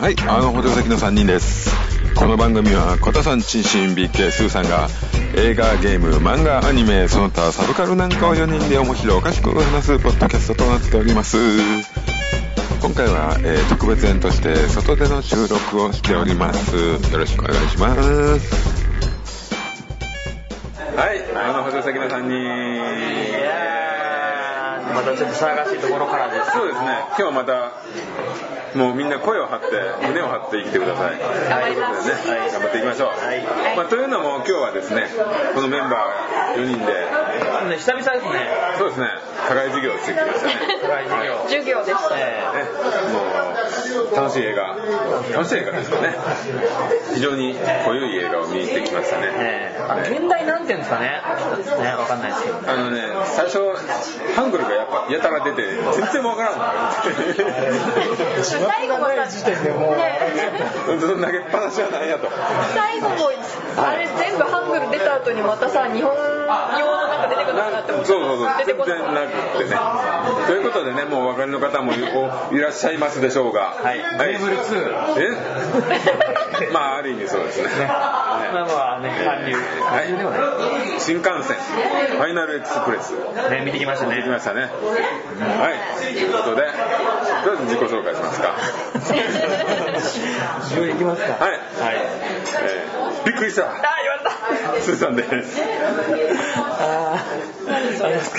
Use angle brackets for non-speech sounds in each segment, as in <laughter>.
はい、あの補助席の3人です。この番組は、小田さん、チンシン、ビッケ、スーさんが、映画、ゲーム、漫画、アニメ、その他サブカルなんかを4人で面白おかしく話すポッドキャストとなっております。今回は、えー特別編として、外での収録をしております。よろしくお願いします。はい、あの補助席の3人。またちょっと騒がしいところからです。そうですね、今日はまた、もうみんな声を張って、胸を張って生きてください。頑張りますということでね、頑張っていきましょう。はいまあ、というのも今日はですね、このメンバー4人で、ね久々ですね。そうですね、課外授業てきましたね。課外授業授業でした。えね、もう楽しい映画、楽しい映画ですよね。非常に濃ゆい映画を見に行ってきましたね。ね現代なんていうんですかね？ね、わかんないですけど。あのね、最初、ハングルがやっぱやたら出て、全然わからんの <laughs> 最後もさ、ね、投げっぱなしはないやと。最後も、あれ全部ハングル出た後にまたさ、日本用のなんか出てくるなって思って。そうそうそう全然なくってね。ということでねもうお分かりの方もいおいらっしゃいますでしょうが。はい。はい、え？<laughs> まあある意味そうですね。まあまあね、韓流。韓流ではない。はい新幹線。ファイナルエクスプレス。ね、見てきましたね。でき。ましたね。はい。ということでとりあえず自己紹介しますか。<laughs> 自分行きますか。はい、はい。えーびっくりした。あ、言われた。スーさんですあー、あれですか？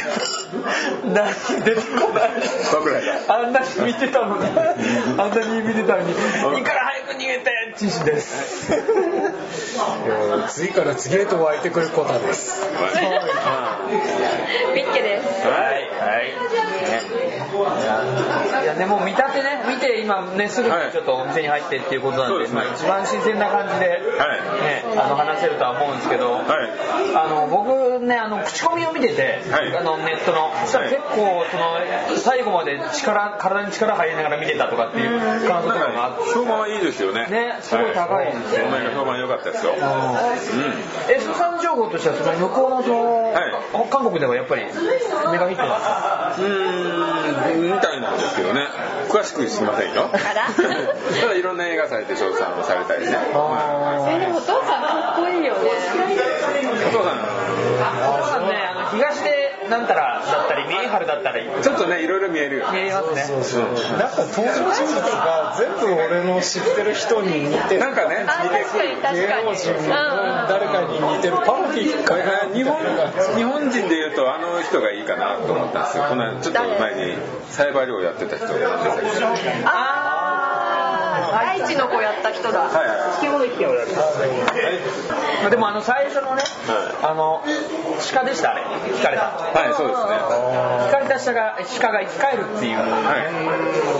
何出てこない。あんなに見てたのに、あんなに見てたのに、いいから早く逃げて、チンシです。次から次へと湧いてくるコタです。ビッケです。はい、はい。いやね、もう見たてね、見て今ね、すぐにちょっとお店に入ってっていうことなんで、まあ一番新鮮な感じで、はい。ね、あの話せるとは思うんですけど、はい。あの僕ね、あの口コミを見てて、はい。あのネットの、そしたら結構その最後まで力体に力入りながら見てたとかっていう感想とかがあって。評判はいいですよね。ねすごい高いですよ。ねお前が評判良かったですよ。うん。え、スーさん情報としては、その向こうのその、は韓国ではやっぱりメガヒットなんですか？うーんみたいなんですけどね詳しく知りませんよ。ら。<laughs> ただいろんな映画祭で称賛をされたりね。え、でもお父さんかっこいいよね。お父さん。お父さんね、あの東でなんたらだったり、ミエハルだったり、ちょっとねいろいろ見えるよ見えますね。そうそう。なんか登場人物が全部俺の知ってる人に似てる。なんかねあ、確かに確芸。能人のうん誰かに似てるパロディかな日本日本人でいうとあの人がいいかなと思ったんですよこのちょっと前にサイバーやってた人なんですよあー、愛知の子やった人だ。はい。はい。まあでもあの最初のね、あの鹿でしたあれ、引かれた。はいそうですね。引かれた鹿が鹿が生き返るっていう。はい。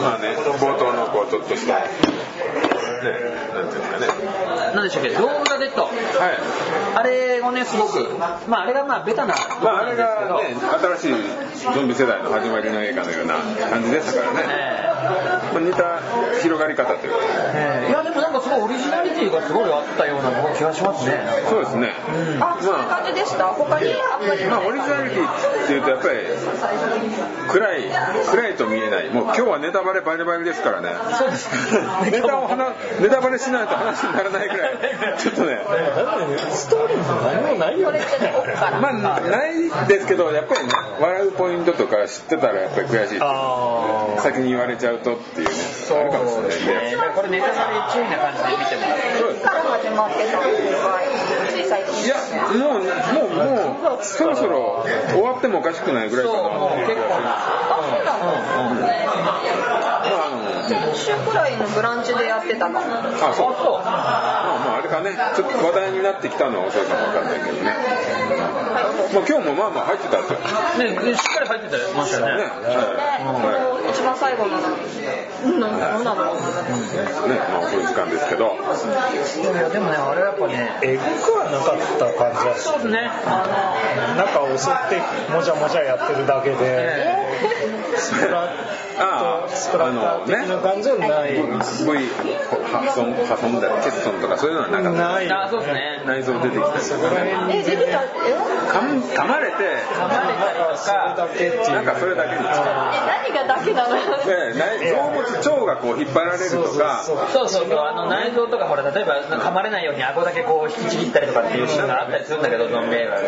まあね冒頭のこうちょっとしたねなんていうんですかね。何でしたっけ、ドーム・ザ・デッド。はい。あれをね、すごく、まああれがまあベタなまああれろなんですけど、がね新しいゾンビ世代の始まりの映画のような感じでしたからね。まあ似た広がり方というかええいやでもなんかすごいオリジナリティがすごいあったような気がしますね。そうですね。あ、そういう感じでした？他にあんまり。まあオリジナリティっていうとやっぱり暗い暗いと見えない。もう今日はネタバレバリバリですからね。そうです <laughs> ネタを話ネタバレしないと話にならないぐらい。<laughs> ちょっとね。ストーリーも何もないよね。まあないですけどやっぱりね笑うポイントとか知ってたらやっぱり悔しいあ先に言われちゃうとっていうね。そうあるかもしれないんでですね。これネタバレ注意な感じで見てもらって。そう。ですから始まってい最近。いやもうもうもうそろそろ終わってもおかしくないぐらいかなそう、もう。結構。な。まああの先週くらいのブランチでやってたかも。あそう。まあまああれかね。ちょっと話題になってきたのは遅いかもわかんないけどね。まあ今日もまあまあ入ってたんですよね、しっかり入ってたましたよね。ね。はい。はい一番最後のうんなんなのね、まあ、そういう時間ですけど、いやでもねあれやっぱねえぐくはなかった感じはしそうですね。あ中を襲ってもじゃもじゃやってるだけで。スプラああスプラッター的な感じはない、V 破損破損だ欠損とかそういうのはなかった。ない。のあそうですね内臓出てきたりそこら辺え出てたえ噛まれて噛まれたりとそれかだけっていう。なんかそれだけ何がだけなので内臓物腸がこう引っ張られるとか。そうそうそう。そうあの内臓とかほら例えば噛まれないように顎だけこう引きちぎったりとかっていうシーンがあったりするんだけどゾンビ映画で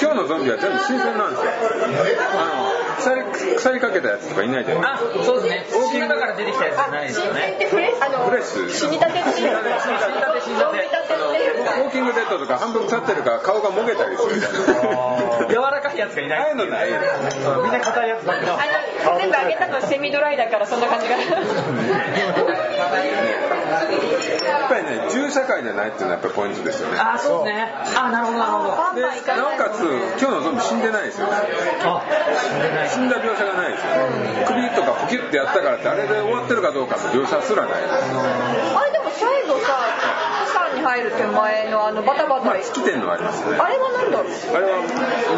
今日のゾンビは全部新鮮なんですよあの腐り腐りか？けたやつとかいないじゃないあそうですね。死ぬだから出てきたやつじゃないですよね。でフレあのフレッシュ。死にたてっていうか。死にたて死にたて死にたてウォーキングデッドとか半分腐ってるから顔がもげたりするじゃない柔らかいやつがいなああいいうのないよみんな硬いやつだけど。全部あげたのセミドライだからそんな感じが。やっぱりね銃社会じゃないっていうのはやっぱりポイントですよね。あそうね。あなるほどなるほど。でなおかつ今日のゾンビ死んでないですよ。ねあ死んでない。死んだ描写がないですよ。首とかポキュッてやったからってあれで終わってるかどうかの描写すらないあれでも最後さ釜山に入る手前のあのバタバタ。まあ尽きてんのはありますよね。あれは何だろう？あれは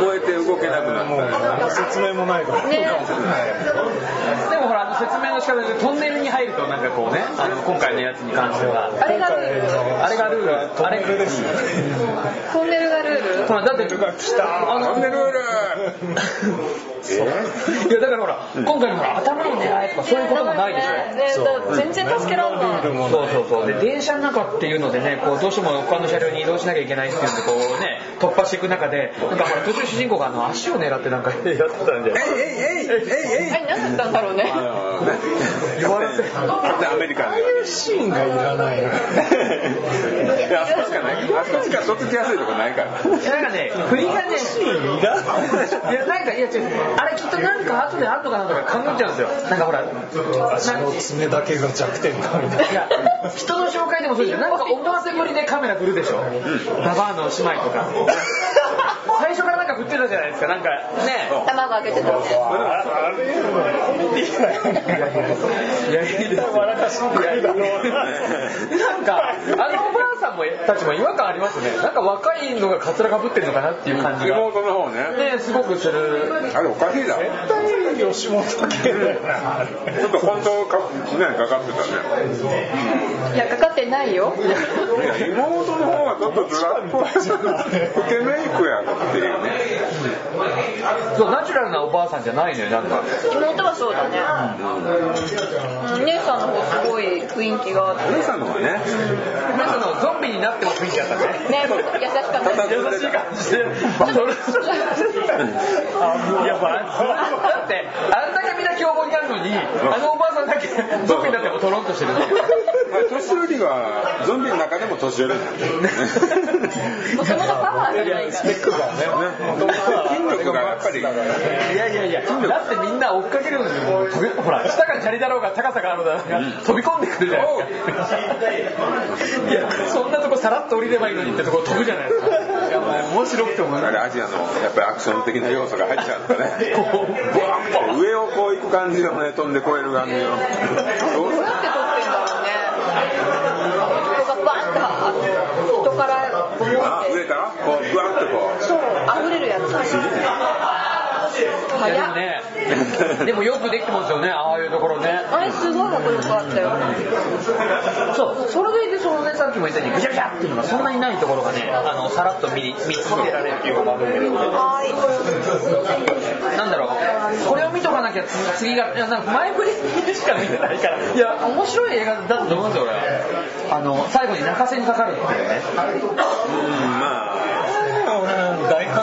燃えて動けなくなった。り説明もないから。ね。でもほらあの説明の仕方でトンネルに入るとなんかこうねあの今回のやつに関しては。あれがルール。あれがルール。トあれンネルです。よトンネルがルール？ほらだってが来た。あのトンネルール <laughs> いやだからほら今回のほら頭を狙えとかそういうこともないでしょ。ねね全然助けらんない。そうそうそう。で電車の中っていうのでねこうどうしても他の車両に移動しなきゃいけないっていうんでこうね突破していく中でなんかほら途中主人公があの足を狙ってなんかやってたんでえい？えいえいえいえいあれ何だったんだろうね。あのね弱らせ勝手アメリカンああいうシーンがいらないいやあそこしかない。あそこしかとっつきやすいとこないから。なんかね振りがねいやなんかいや違うあれきっとなんか後であんのかなとか考えちゃうんですよ。なんかほら足の爪だけが弱点だみたいいや人の紹介でもそうですよ。なんか思わせぶりでカメラ振るでしょ。ババアの姉妹とか。最初からなんか振ってたじゃないですか。なんかね。卵あげてたあれコメディだよいやいいですよ笑かしに来るだろなんかあのおばあさんもたちも違和感ありますねなんか若いのがカツラかぶってるのかなっていう感じが妹の方ねねすごくするあれおかしいだろ絶対吉本系だよなちょっと本当かねかかってたねいやかかってないよ。いや妹の方がちょっとずらっぽい老けメイクやろっていうね。そうナチュラルなおばあさんじゃないのよなんか。妹はそうだね。うん。姉さんの方すごい雰囲気があって。お姉さんの方がね。なんかのゾンビになっても雰囲気あったね。ね優しかった優しい感じで。バトルいやまあだってあんだけみんな凶暴になるのにあのおばあさんだけゾンビになってもトロンとしてる。まあ年寄りはゾンビの中でも年寄りなんだよねもともとパワーがないから。スペックがね元々は筋力がやっぱり。いやいやいやだってみんな追っかけるのにもうほら下が砂利だろうが高さがあるだろうが飛び込んでくるじゃないですか。いやそんなとこさらっと降りればいいのにってとこ飛ぶじゃないですか面白くてもあれアジアのやっぱりアクション的な要素が入っちゃうんだね。<laughs> 上をこう行く感じのね飛んで越える感じのどう？やって撮ってんだろうね人がバンと人からボンってあ上からこうブワッてこう。そう溢れるやつでもね。でもよくできてますよね。ああいうところね。あれすごい迫力あったよ。そうそれでいてそのねさっきも言ったようにぐちゃぐちゃっていうのがそんなにないところがねあのさらっと見見続けられるっていうのがあるんで。はーいなんだろう。これを見とかなきゃ次次がいやなんか前振りしか見てないから。いや面白い映画だと思うんですよ俺は。あの最後に泣かせにかかるっていうね。うんまあ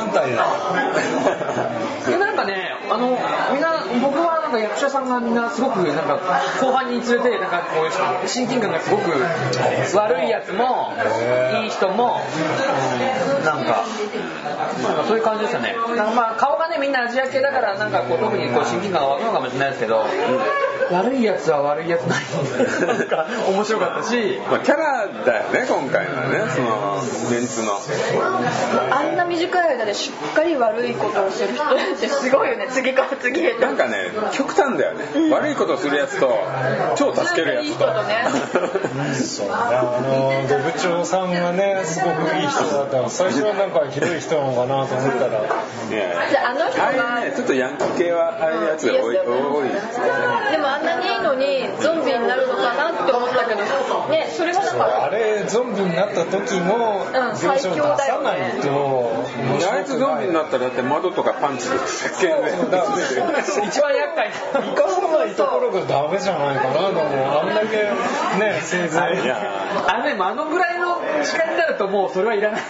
俺大反対だでなんかねあのみんな僕はなんか役者さんがみんなすごくなんか後半につれてなんかこう親近感がすごく悪いやつもいい人も、うんなんかそういう感じでしたね。なんかまあ顔がねみんなアジア系だからなんかこう特にこう親近感が湧くのかもしれないですけど、悪いやつは悪いやつないなんか面白かったしまあキャラだよね今回のはねそのメンツの。あんな短い間でしっかり悪いことをする人ってすごいよね。次から次へと。なんかね極端だよね、悪いことするやつと超助けるやつと。いい人とねそうね。あのドブ長さんがねすごくいい人だったら最初はなんかひどい人なのかなと思ったら。いやじゃああの人ああいうがねちょっとヤンキー系はああいうやつが多い。多いですよねでもあんなにいいのにゾンビになるのかなって思ったけど。ねそれがなんか。あれゾンビになった時のうん描写を出さないと面白あいつゾンビになったらだって窓とかパンチで石鹸で一番厄介生かさないところがダメじゃないかなと思うあんだけね生前いあのねあのぐらいの力になるともうそれはいらない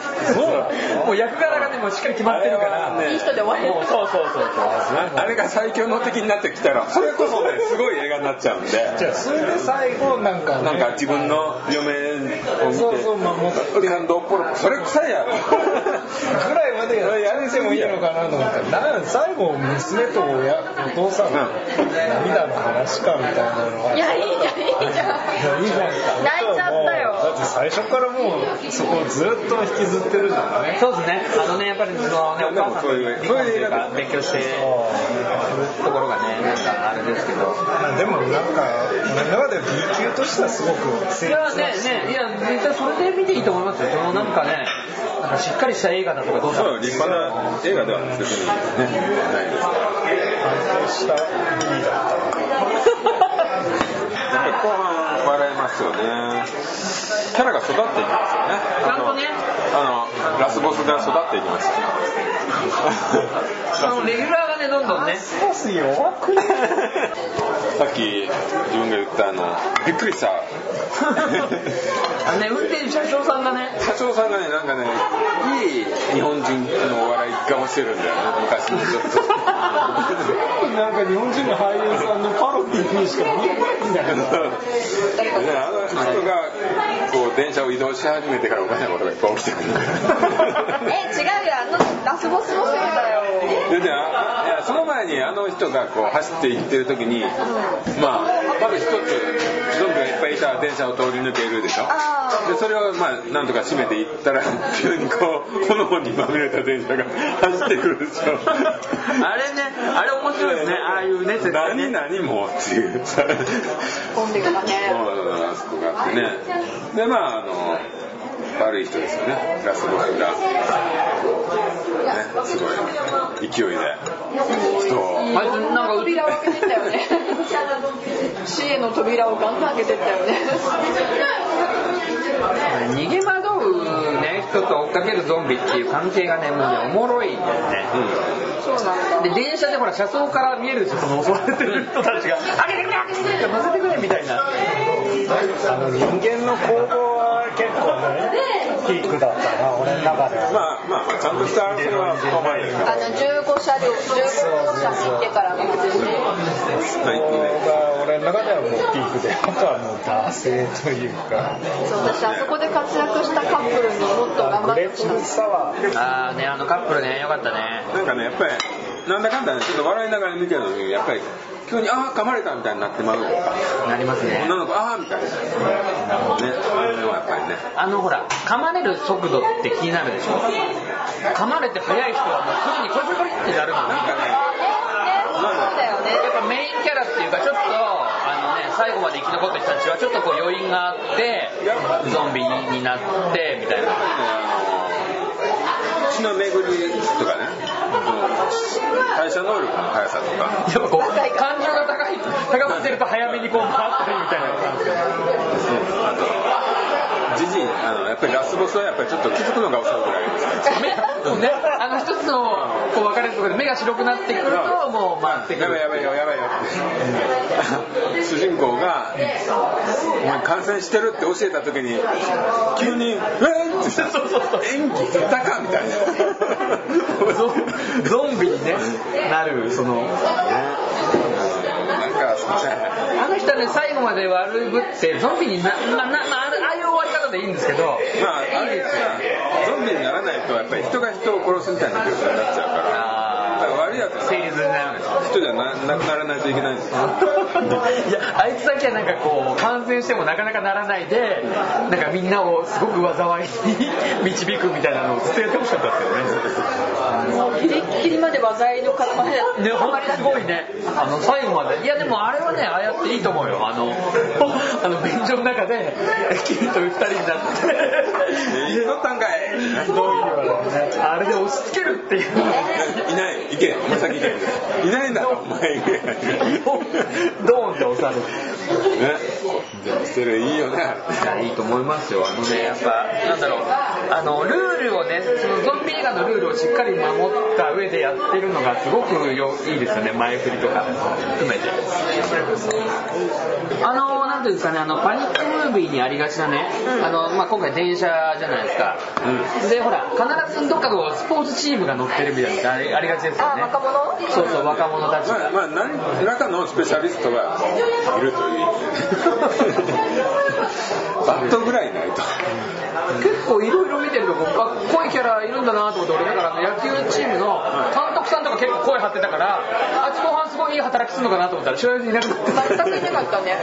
もう役柄がねもうしっかり決まってるからいい人で終わりそうそうそうそうあれが最強の敵になってきたらそれこそねすごい映画になっちゃうんでじゃあそれで最後なんかなんか自分の嫁を見てそうそうまあもうおりさんどっぽろそれ臭いやろぐらいまでやってもいいのかなと思ったらな最後娘と親お父さんの涙の話かみたいなのは。いやいいじゃんいいじゃん。いいじゃんって最初からもうそこをずっと引きずってるじゃないそうですね。あのねやっぱりそのねおでも母さんとそういう離婚いうか勉強してるところがねなんかあれですけど。まあでもなんか俺の中では B 級としてはすごく成いやねねいや絶対それで見ていいと思いますよ。そのなんかねなんかしっかりした映画だとかどうだとか。そう立派な映画では別にねないです安定した。B だった笑いますよねキャラが育っていきますよね。ちゃんとね。あのラスボスが育っていきます。よそのレギュラーがねどんどんね。ボス弱くね？<laughs> さっき自分が言ったあのびっくりした。あのね運転手車掌さんがね。社長さんがねなんかねいい日本人のお笑い顔してるんだよね昔のちょっと。なんか日本人の俳優さんのパロディーにしか見えないんだけど。<laughs> であの人がこう電車を移動し始めてからおかしなことがいっぱい起きてる。んだよえ違うよ。あのラスボスのせいだよ。でいやその前にあの人がこう走って行ってる時にまあまず一つゾンビがいっぱいいた電車を通り抜けるでしょ。あでそれをまあなんとか閉めていったら急にこう炎にまみれた電車が走ってくるでしょ。あれねあれ面白いですね。ああいうね絶対ね。何何もうっていう。さコンビがね。あそこがあってねでまああの悪い人ですよね。ラスボスが、ね、すごい。勢いで。人を。あいつなんか扉を開けてったよね死への扉をガンガン開けてったよね。逃げ惑うね人と追っかけるゾンビっていう関係がねもうねおもろいんだよね。そうなんだ。で電車でほら車窓から見えるんですよその襲われてる人たちが「開けてくれ開けてくれ!」乗せてくれみたいなあの人間の行動は結構ねピークだったな俺の中では。まあまあまあちゃんとしたそれはそこまで。あの15車両15号車に行ってからの話そこが俺の中ではもうピークであとはもう惰性というか。そう私あそこで活躍したカップルにもっと頑張ってほしい。サワーああねあのカップルねよかったね。なんかねやっぱりなんだかんだねちょっと笑いながら見てるのにやっぱり急にああ噛まれたみたいになってまう。なりますね。女の子ああみたいな。ね。あれはやっぱりね。あのほら噛まれる速度って気になるでしょ。噛まれて速い人はもうすぐにコリコリコリってなるもんねな。んかねそうだよね。やっぱメインキャラっていうかちょっとあのね最後まで生き残った人たちはちょっとこう余韻があってゾンビになってみたいな。あの血の巡りとかね代謝能力の速さとか。やっぱこう感情が高い。高まってると早めにこう回ったりみたいなあとジジイあのやっぱりラスボスはやっぱりちょっと気づくのが遅いぐらいですかね。あの一つのこう分かれるところで目が白くなってくるともう回ってくるやばいやばいよやばいよって。<laughs> 主人公が「お前感染してる」って教えた時に急に「えっ!」ってさ演技下手かみたいな。<laughs> ゾゾンビにねなるそのなんかすいませんあの人ね最後まで悪いぶってゾンビにななななああいう終わり方でいいんですけどまああれはゾンビにならないとやっぱり人が人を殺すみたいな状況になっちゃうから。悪いやつは成立にならないです人じゃななくならないといけないんですよいやあいつだけはなんかこう感染してもなかなかならないでなんかみんなをすごく災いに導くみたいなのをずっとやってほしかったですよね。もうギリッギリまで災いの塊だった。ね、本当にすごいね。あの、最後まで。いや、でもあれはね、ああやっていいと思うよ。あの、<laughs> あの、便所の中で、<laughs> 君と二人になって、え乗ったんかいあれで押し付けるっていう。いない行けお前先行け。いないんだ。ろお前。行けドーンって押される。ね。でもそれいいよね。いや、いいと思いますよ。あのね、やっぱ、なんだろう、あの、ルールをね、そのゾンビ映画のルールをしっかり守った上でやってるのがすごくよいいですよね、前振りとか含めて。あの、なんていうんですかね、あの、パニックムービーにありがちなね、あの、まあ、今回電車じゃないですか。で、ほら、必ずどっかこう、スポーツチームが乗ってるみたいなありありがちですよあね。若者？そうそう、若者たちが。まあ、まあ、何らかのスペシャリストがいるという <laughs> バットぐらいないと結構いろいろ見てるとこっこいいキャラいるんだなと思って俺だからあの野球チームの監督さんとか結構声張ってたからあっち後半すごいいい働きするのかなと思ったら知らずにいなくなっ全くいなかったね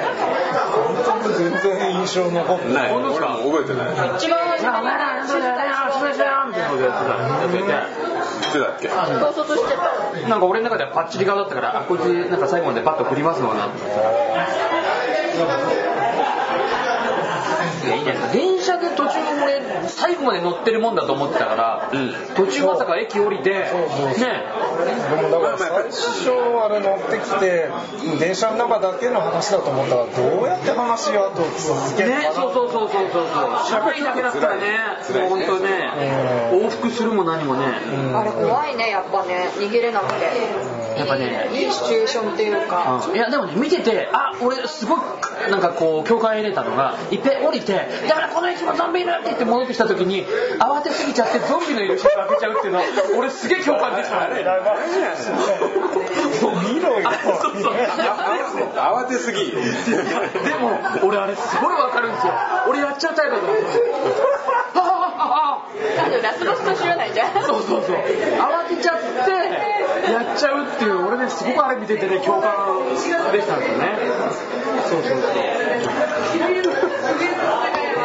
全然印象残ってない。俺も覚えてない。一番初お前らなんだよねそうみたいなことやってたいつだっけ？統率してたなんか俺の中ではパッチリ顔だったからあこいつなんか最後までバット振りますのかな。と思っていやいいね。電途中俺最後まで乗ってるもんだと思ってたから、うん。途中まさか駅降りてね。でもだから最初あれ乗ってきて電車の中だけの話だと思ったらどうやって話が後続けるのね、かなそうそうそうそうそうそう。社会だけだったらねもう本当ね往復するも何もね。あれ怖いねやっぱね逃げれなくて。やっぱね。いいシチュエーションっていうか。いやでもね見ててあ俺すごくなんかこう共感得れたのがいっぺん降りて「だからこの駅もゾンビいる!」って言って戻ってきた時に慌てすぎちゃってゾンビのいる人開けちゃうっていうの俺すげえ共感できた。ね。見ろよ。そうそう。慌てすぎ。でも俺あれすごいわかるんですよ。俺やっちゃうタイプだと思うラスボスと知らないじゃんそうそうそう。慌てちゃってやっちゃうっていう俺ねすごくあれ見ててね共感できたんですよね。そうそうそう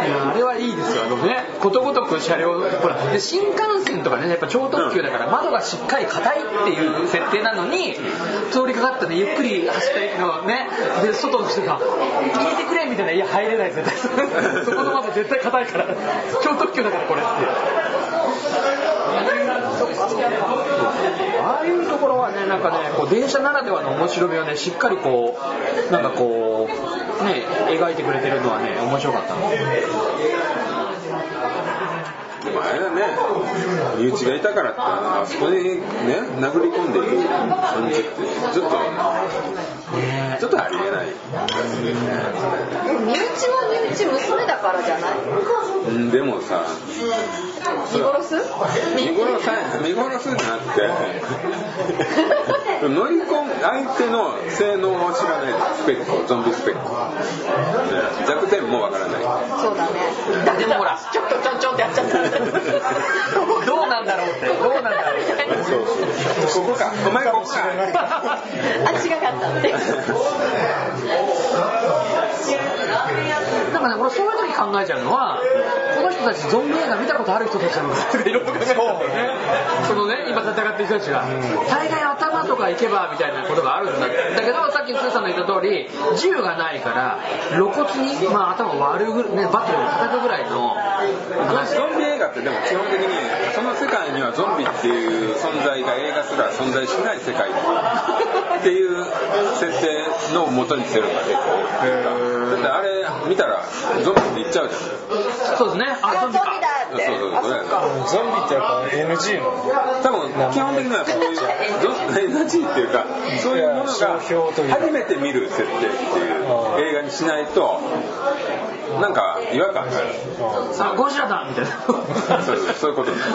あれはいいですよ。あのねことごとく車両ほらで新幹線とかねやっぱ超特急だから窓がしっかり硬いっていう設定なのに通りかかったねゆっくり走った駅のねで外の人が「入れてくれ」みたいな「いや入れない絶対 <laughs> そこの窓絶対硬いから。超特急だからこれ」ってああいうところはねなんかねこう電車ならではの面白みをねしっかりこうなんかこうね描いてくれてるのはね面白かったの。もあれだね身内がいたからってあそこにね殴り込んでいく感じってちょっとねちょっとありえない。でも身内は身内娘だからじゃない？うんでもさ見殺す？見殺さ見殺すんじゃなくて乗り込む相手の性能を知らないスペックゾンビスペック、ね弱点もわからない。そうだね。でもほらちょっとちょんちょんってやっちゃった <laughs> どうなんだろうって。どうなんだろうって。そうそう。ここか。お前ここか。<laughs> あ違かったって。なんかね俺そういう時考えちゃうのはこの人たちゾンビ映画見たことある人たちなのかいろいろ考えちゃう。そのね今戦ってる人たちが。大概頭とか行けばみたいなことがあるんだ。だけどさっきスーさんの言った通り銃がないから露骨に、まあ、頭割るぐらい、ね、バットで叩くぐらいの話。ゾンビ映画ってでも基本的にその世界にはゾンビっていう存在が映画すら存在しない世界っていう設定の元にしてるんだ結構だってあれ見たらゾンビって言っちゃうじゃん。そうですね。あゾンビか。ゾンビだって。そうそうそう。ゾンビってやっぱ NG なの？多分基本的にはそういう NG っていうかそういうものが初めて見る設定っていう映画にしないとなんか違和感がある。さあゴジラだみたいな。そうそういうこと。になる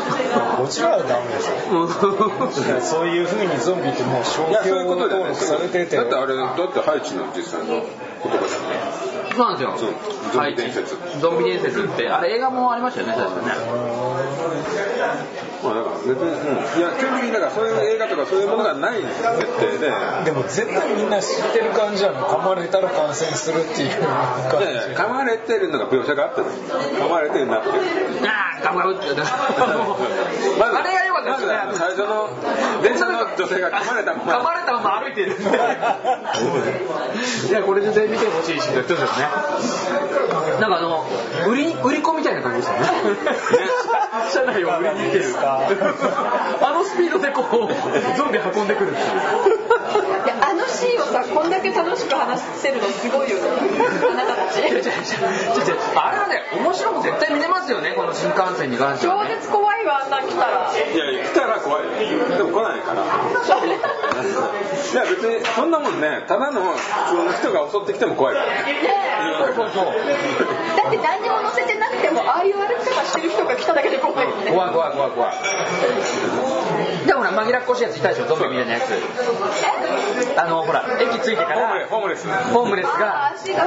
こちらはダメでしょそういう風にゾンビってもう商いやそういう標ことだよね。登録されてて。だってあれだってハイチの実際の言葉じゃないそうなんですよ。ゾンビ伝説。はいゾンビ伝説ってあれ映画もありましたよね確かね。まあだから別に、うん、いや基本的にだからそういう映画とかそういうものがない設定で。でも絶対みんな知ってる感じじゃん噛まれたら感染するっていう感いやいやじ噛まれてるのが描写があってる噛まれてるなって。るああガブガブって <laughs> まずあれが良かったですね最初の電車の女性が噛まれたまま噛まれたまま歩いてる。いやこれ絶対見てほしいシーンの一つですねなんかあの売り売り子みたいな感じですよね。車内を売りに行ってるあのスピードでこうゾンビ運んでくるっていう。いやあのシーンをさこんだけ楽しく話せるのすごいよね。あなたたちあれはね。面白く絶対見れますよねこの新幹線に関しては超ね絶怖いわあんなん来たら。いやいや来たら怖い。よでも来ないから。<laughs> いや別にそんなもんねただの普通の人が襲ってきても怖い。からねそうそうだって何にも乗せてなくてもああいう歩き方してる人が来ただけで怖いよね。怖い怖い怖い怖い。でもほら紛らっこしいやついたでしょゾンビみたいなやつ。あのほら駅着いてかホームレらホームレスホームレスあが。足が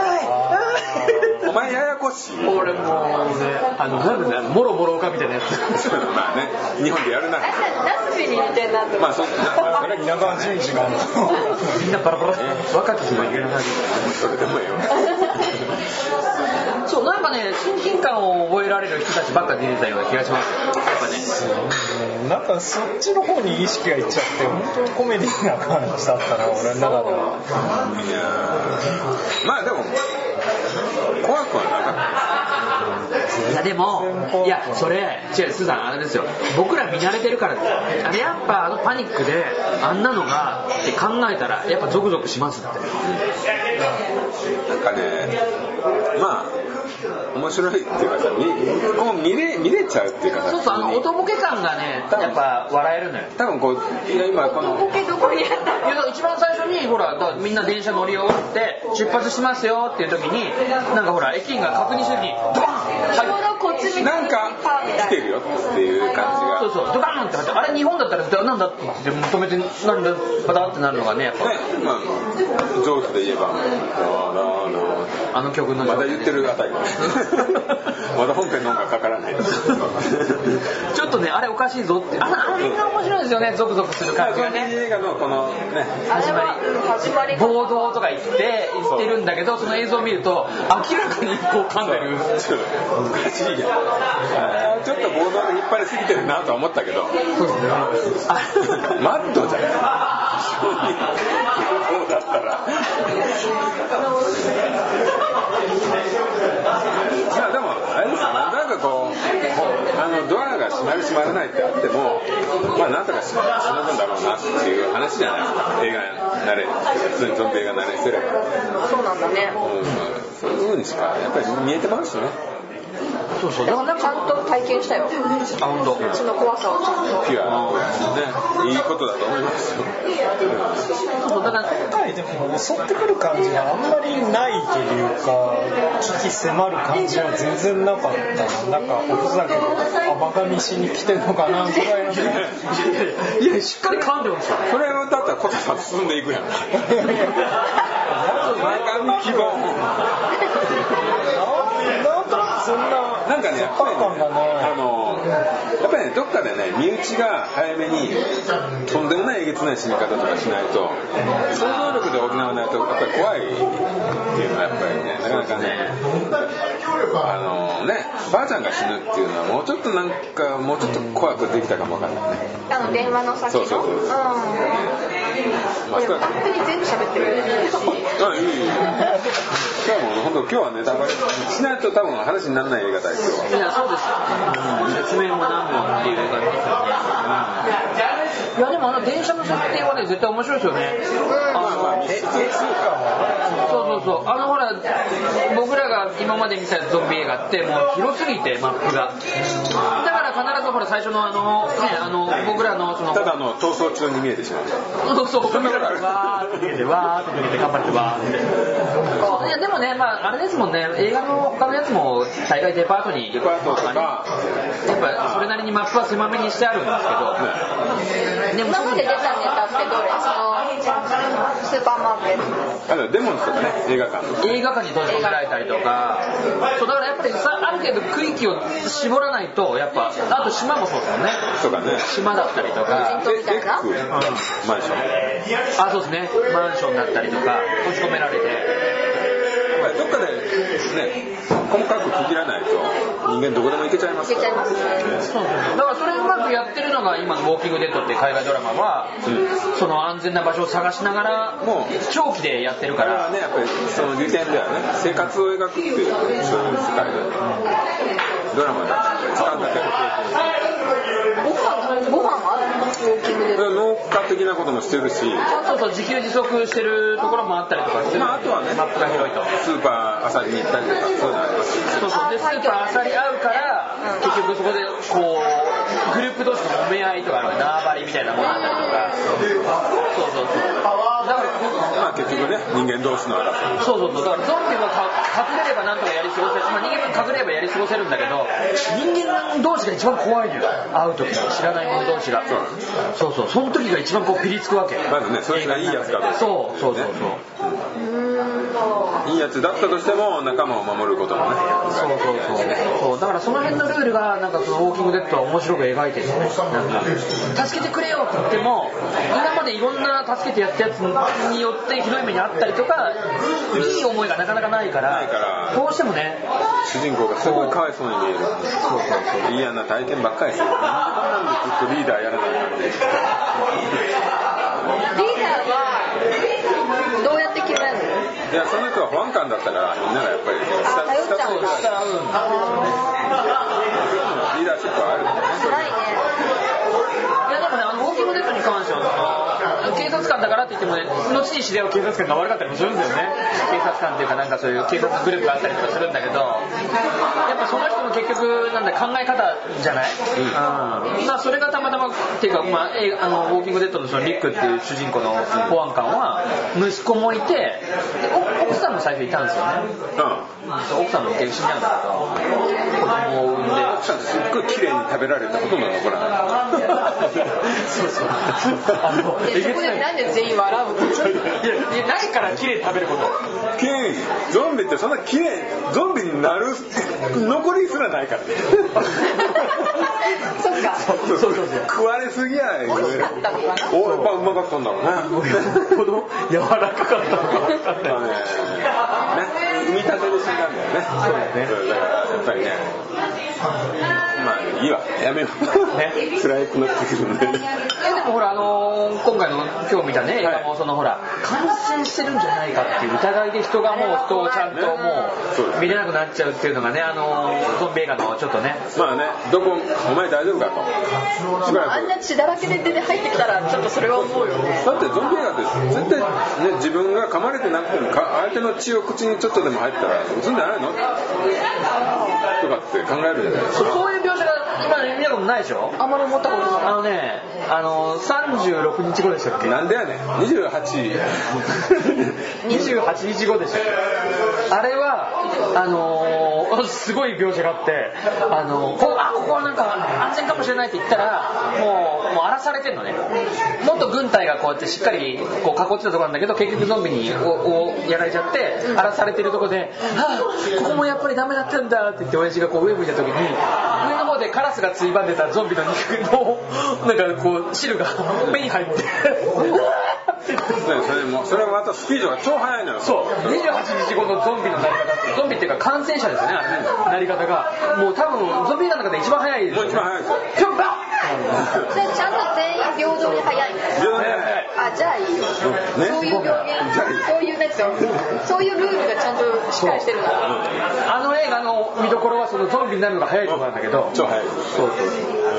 お前ややこしい。俺もうねあのなんだねもろもろかみたいなやつ。<laughs> まあね日本でやるな。あナスビに似てんなってまあそんなまあそれ稲川淳二がみんなバラバラ。若き日の言えなさいそれでもいいよそうなんかね親近感を覚えられる人たちばっか出てたような気がします。よやっぱね。なんかそっちの方に意識がいっちゃって本当にコメディな感じだったな俺の中では。いやー。まあでも怖くはなかっいやでもいやそれ違うスーさんあれですよ。僕ら見慣れてるから。ですよあれやっぱあのパニックであんなのがって考えたらやっぱゾクゾクしますって。たなんかねまあ面白いっていうかさみもう見れ見れちゃうっていうかさそうそうあの音ボケ感がねやっぱ笑えるのよ。多分こう今このボケどこにあった。一番最初にほらみんな電車乗り終わって出発しますよっていう時になんかほら駅員が確認するにドバーンちょうどこっちになんか来てるよっていう感じが。そうそう。ドバーンって入ってあれ日本だったらなんだって言って止めてなんだバタってなるのがねやっぱ。ねまあ上手で言えば「ラーラーラーあの曲のまだ言ってるあたり <laughs> まだ本編の音がかからない。<laughs> ちょっとねあれおかしいぞって。あのあれが面白いですよねゾクゾクする感じがね。映画のこのねあれはうん始まりが暴動とか言って言ってるんだけどその映像を見ると明らかにこう噛んでる。ちょっとおかしいやちょっと暴動で引っ張りすぎてるなとは思ったけど。そうですね。あマッドじゃん。そうだったら。いやでもあれですよなんかこうあのドアが閉まる閉まらないってあってもまあなんとかししのぐんだろうなっていう話じゃない。ですか映画慣れ普通にゾンビ映画慣れすれば、そうなんだね。うん、そういう風にしかやっぱり見えてますしねそうそう。だからなんちゃんと体験したよ。あ本当。その怖さをちゃんと。ピュアねいいことだと思いますよ。そうだから今回でも襲ってくる感じがあんまりないというか危機迫る感じは全然なかったなんかおふざけで甘噛みしに来てんのかなぐらいの。いやしっかり噛んでますよそれをだったらコタさん進んでいくやん前髪希望。なんとなくそんななんかね、やっぱりね、あの、やっぱりね、どっかでね、身内が早めに、とんでもないえげつない死に方とかしないと、想像力で補わないと、やっぱり怖いっていうのは、やっぱりね、なかなかね、あのね、ばあちゃんが死ぬっていうのは、もうちょっとなんか、もうちょっと怖くできたかもわかんないね。あの電話の先の？そうそうそううんまあ、勝手に全部喋ってるあ、いいいい。今日も本当今日はネタバレしないと多分話にならない映画だよ今日は。いやそうですよ説明も何もっていう感じですよねいやでもあの電車の設定はね絶対面白いですよね。まあまあ密室空間はそうそうそう。あのほら僕らが今まで見たゾンビ映画ってもう広すぎてマップが。だから必ずほら最初のあのねあの僕らのそのただの逃走中に見えてしまう。そうそう、カメラがわーって逃げて、わーって逃げて、頑張ってわーって。いや、でもね、まあ、あれですもんね、映画の他のやつも、大概デパートに、デパートとか、やっぱ、それなりににマップは狭めにしてあるんですけど、でも今まで出たネタってどれそのスーパーマーケットあのデモンスとかね映画館映画館に閉じ込められたりとか。そうだからやっぱりさある程度区域を絞らないとやっぱあと島もそうですよね。とかね。島だったりとか。無人島みたいなエッグマンション。あそうですね。マンションだったりとか閉じ込められてまあどっかでね細かく区切らないと人間どこでも行けちゃいますから。いけちゃいます。ねだからそれうまくやってるのが今の「ウォーキングデッド」っていう海外ドラマは、その安全な場所を探しながらもう長期でやってるから。あれはねやっぱりその利点ではね生活を描くっていうそういう世界でドラマだ時間だけご飯ご飯あるのウォーキングで農家的なこともしてるし。そうそう自給自足してるところもあったりとかしてまああとはねマップが広いと。スーパーあさりに行ったりとかそういうのあります。しそうそうでスーパーあさり合うから結局そこでこうグループ同士の揉め合いとか縄張りみたいなものあったりとかそうそうそう。だからまあ結局ね人間同士の争いそうそうそう。だからゾンビはか隠れればなんとかやり過ごせる、まあ、人間も隠れればやり過ごせるんだけど人間同士が一番怖いのよ会う時知らない者同士がそうそうその時が一番こうピリつくわけまずねそいつがいいやつかどうかそうそうそうそういいやつだったとしても仲間を守ることもねそうそうそうそうだからその辺のルールがなんかそのウォーキングデッドは面白く描いてるねなんか助けてくれよって言っても今までいろんな助けてやったやつによってひどい目にあったりとかいい思いがなかなかないからないからどうしてもね主人公がすごいかわいそうに見える。そうそうそう。嫌な体験ばっかりする。なんでずっとリーダーやらないかんでリーダーはどうやって決めるの？いやその人は保安官だったからみんながやっぱり下頼っちゃうんだ。下したらうんリーダーシップはあるんだね。ないねいやでもねあのウォーキングデッドに関してはその警察官だからって言ってもね後に知り合う警察官が悪かったりもするんですよね。警察官っていうかなんかそういう警察グループがあったりとかするんだけどやっぱその人の結局なんだ考え方じゃない、うん。まあそれがたまたまっていうか、まあ、映画あのウォーキングデッドのそのリックっていう主人公の保安官は息子もいてでお奥さんも最初いたんですよね。そう奥さんも結局死んじゃうんだけど子供を産んで。奥さんすっごい綺麗に食べられたほとんど残らない <laughs> そうそう。<laughs> あのでそこでなんで全員笑うの？<laughs> いやいやないから綺麗に食べること。ゾンビってそんな綺麗ゾンビになる残りすらないから。ね <laughs> そっか。そうそうそう食われすぎやない美味しかったのかな？おやっぱうまかったんだろうね。ほど柔らかかったのか分かんない。まあねね産み立てで死んだんだよね。そうだね。だからやっぱりね。まあいいわ。やめよう。ね。<laughs> 辛くなってくるんで。えでもほらあのー今回の今日見たね映画もそのほら感染してるんじゃないかっていう疑いで人がもう人をちゃんともそう見れなくなっちゃうっていうのがねあのーゾンビ映画のちょっとね。まあねどこお前大丈夫かと。しばらく。あんな血だらけで出て入ってきたらちょっとそれは思うよね。だってゾンビ映画って絶対ね自分が噛まれてなくてもか相手の血を口にちょっとでも入ったら撃つんじゃないの？とかって考えるじゃないですか。そそういう描写が今ことないでしょ？あんまり思ったことないあのねあのー36日後でしたっけ？なんでやねん。28 28日後でしたっけ？あれはあのーすごい描写があってあのーこあここはなんか安全かもしれないって言ったらもうもう荒らされてんのね。もっと軍隊がこうやってしっかりこう囲ってたところなんだけど結局ゾンビにおおやられちゃって荒らされてるとこで「あここもやっぱりダメだったんだ」って言って親父がこう上向いた時に上の方でカラスがついばんでたゾンビの肉のなんかこう汁が目に入って。ねそれもそれはまたスピードが超速いのよ。そう。28日後のゾンビのなり方ゾンビっていうか感染者ですよねあれねなり方が。もう多分ゾンビ映画の中で一番早いですよ、ね、もう一番早いですよ。ピョンバそれちゃんと全員平等に早いの。非常にね。あじゃあいいよ、ね。そういう表現。そういうなんつうのそういうルールがちゃんとしっかりしてるならあの映画の見どころはそのゾンビになるのが早いところなんだけど。超速いそうそう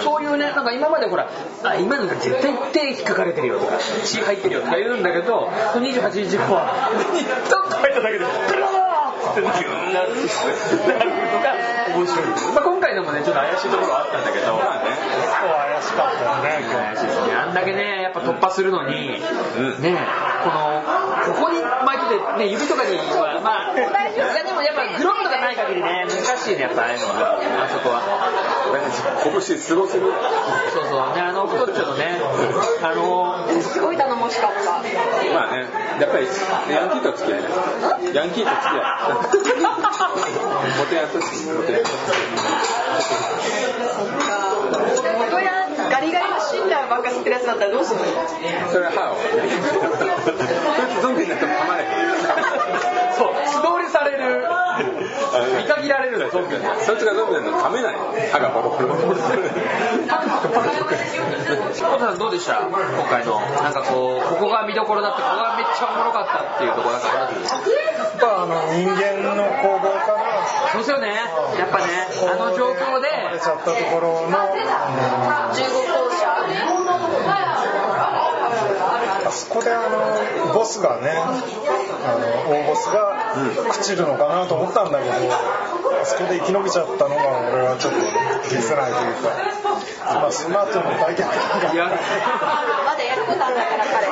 そういうねなんか今までほらあ今のが絶対手引っかかれてるよとか血入ってるよとか言うんだけど28日後はちょっと入っただけでブラーってなる。なるのが面白い、まあ、今回のもねちょっと怪しいところはあったんだけどまあね結構怪しかったよね怪しいですね。あんだけねやっぱ突破するのに、うん。ねこのここに巻いてて、ね、指とかにはまあ大丈夫。でもやっぱグローブとかない限りね難しいねやっぱああいうのは。あそこは。拳すごすぎる。そうそう。ねあの太っちょのねあのすごい頼もしかった。まあねやっぱりヤンキーと付き合い。ねヤンキーと付き合い。<laughs> モテヤンと付き合い。モテヤンと付き合い元やガリガリのシンラーばっか吸ってるやつだったらどうするの？それは歯を。<laughs> そいつゾンビになっても噛まれへんそう。素通りされる見限られるのゾンビそいつがゾンビなの噛めない。歯がボロボロ。ボロボロ小田さんどうでした？今回の。なんかこうここが見どころだった。ここがめっちゃおもろかったっていうところなんかあります？やっぱあの人間の攻防かな。そうですよね。やっぱね。あの状況で。ちゃったところの。15校舎あそこであのボスがねあの大ボスが朽ちるのかなと思ったんだけどあそこで生き延びちゃったのが俺はちょっと消せないというかまあその後の大逆転いやがまだやることあんだから彼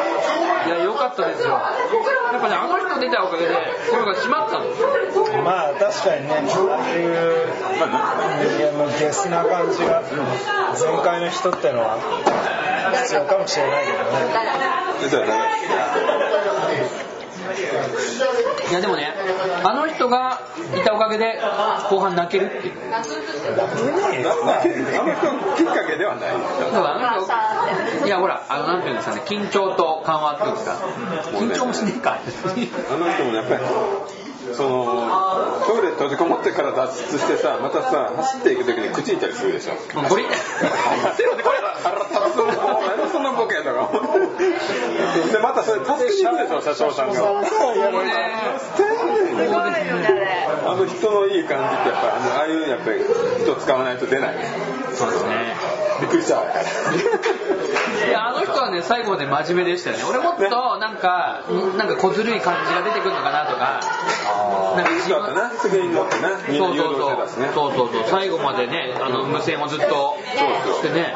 いや良かったですよ。やっぱねあの人出たおかげで心が閉まったの。まあ確かにねああいう人間のゲスな感じが全開の人ってのは必要かもしれないけどねいやでもねあの人がいたおかげで後半泣けるっていう。きっかけではない。だからあの人いやほらあのなんていうんですかね緊張と緩和っていうんですか緊張もしねえか。あの人もやっぱりそのトイレ閉じこもってから脱出してさまたさ走っていく時に口いたりするでしょ。もうゴリ。ッ腹立つお前のそんなボケやって。でまたそれ助けに行く。でしょ車掌さんがもう。ねすごいよねあの人のいい感じってやっぱああいうやっぱり人使わないと出ない。そうですねびっくりした。いやあの人はね最後まで真面目でしたよね。俺もっとなんかなんか小ずるい感じが出てくるのかなとか。なんか自分そうだったな責任持ってなみんなそうそう。誘導してたしね。そうそうそう。最後までねあの無線をずっとしてね。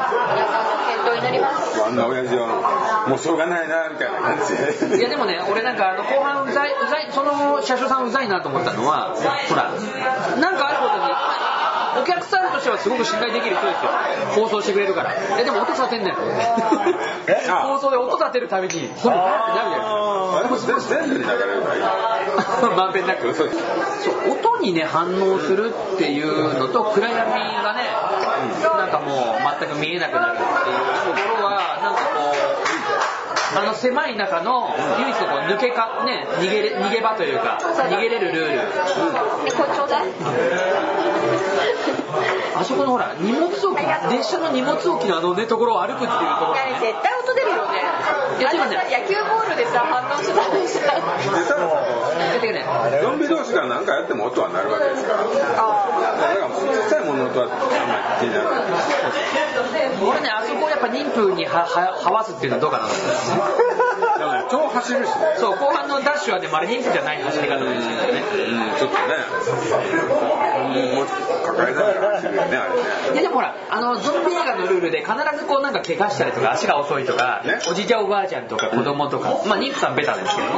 あんな親父はもうしょうがないなみたいな感じで。いやでもね俺なんかあの後半うざいうざいその車掌さんうざいなと思ったのはほらなんかお客さんとしてはすごく信頼できる人ですよ。放送してくれるから。えでも音立てんねんえ？<laughs> 放送で音立てるためにほんってなるじゃないあれも全全部に流れるからまんべんなく。そう音にね反応するっていうのと暗闇がねなんかもう全く見えなくなるっていうところはなんかこうあの狭い中の唯一のこう抜けかね逃げれ逃げ場というか逃げれるルール。えこれちょうだいあそこのほら荷物置き列車の荷物置きのあのねところを歩くっていうところいやね絶対音出るよね。いやあのさでもね野球ボールでさ反応してたのにさでさだってねゾンビ同士が何かやっても音は鳴るわけですから。だから小さいものの音はあんまり気にならない。俺ねあそこをやっぱ妊婦にはははわすっていうのはどうかなと思ってね超走るしねそう後半のダッシュはねまだ妊婦じゃない走り方ですけどね。うんちょっとね。もう抱えながら走るよねあれねいやでもほらあのゾンビ映画のルールで必ずこうなんか怪我したりとか足が遅いとか、ね。おじいちゃんおばあちゃんとか子供とか、まあ妊婦さんベタですけどね。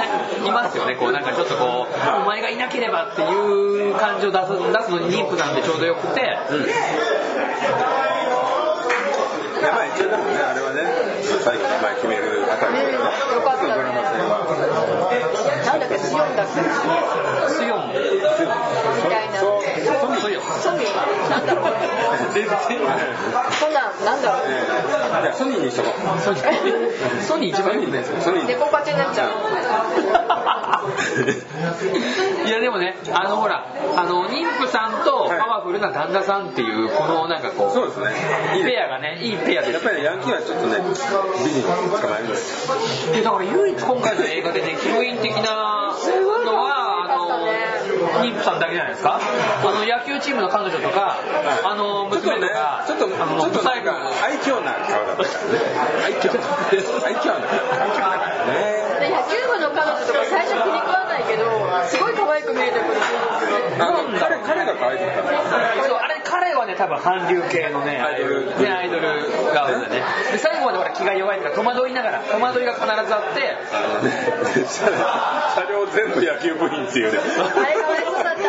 いますよねこうなんかちょっとこうお前がいなければっていう感じを出す出すのに妊婦なんでちょうどよくて、いやまあ一応でもねあれはね最後決めるあたりでねよかったなんだっけスヨンだっけ？スヨン。みたいなそうソヨンソミなんだろう全然コナンなんだろうソニーにしとこうソニーソニー一番いいねソニー猫パチになっちゃういやでもねあのほらあの妊婦さんとパワフルな旦那さんっていうこのなんかこうそうですねペアがねいいペアですやっぱりヤンキーはちょっとねだから唯一今回の映画でねヒロイン的なのは妊婦さんだけじゃないですか？あの野球チームの彼女とかあの娘とかちょっとちあのょっとなんか愛嬌な顔だったからね。愛嬌愛嬌な顔ねで野球部の彼女とか最初気に食わないけどすごい可愛く見えてくるあ彼彼が可愛かったそうあれ彼はね多分韓流系のねアイドル。ねアイドル顔でね。で最後までほら気が弱いから戸惑いながら戸惑いが必ずあって。<laughs> <laughs> 車両全部野球部員っていうね <laughs>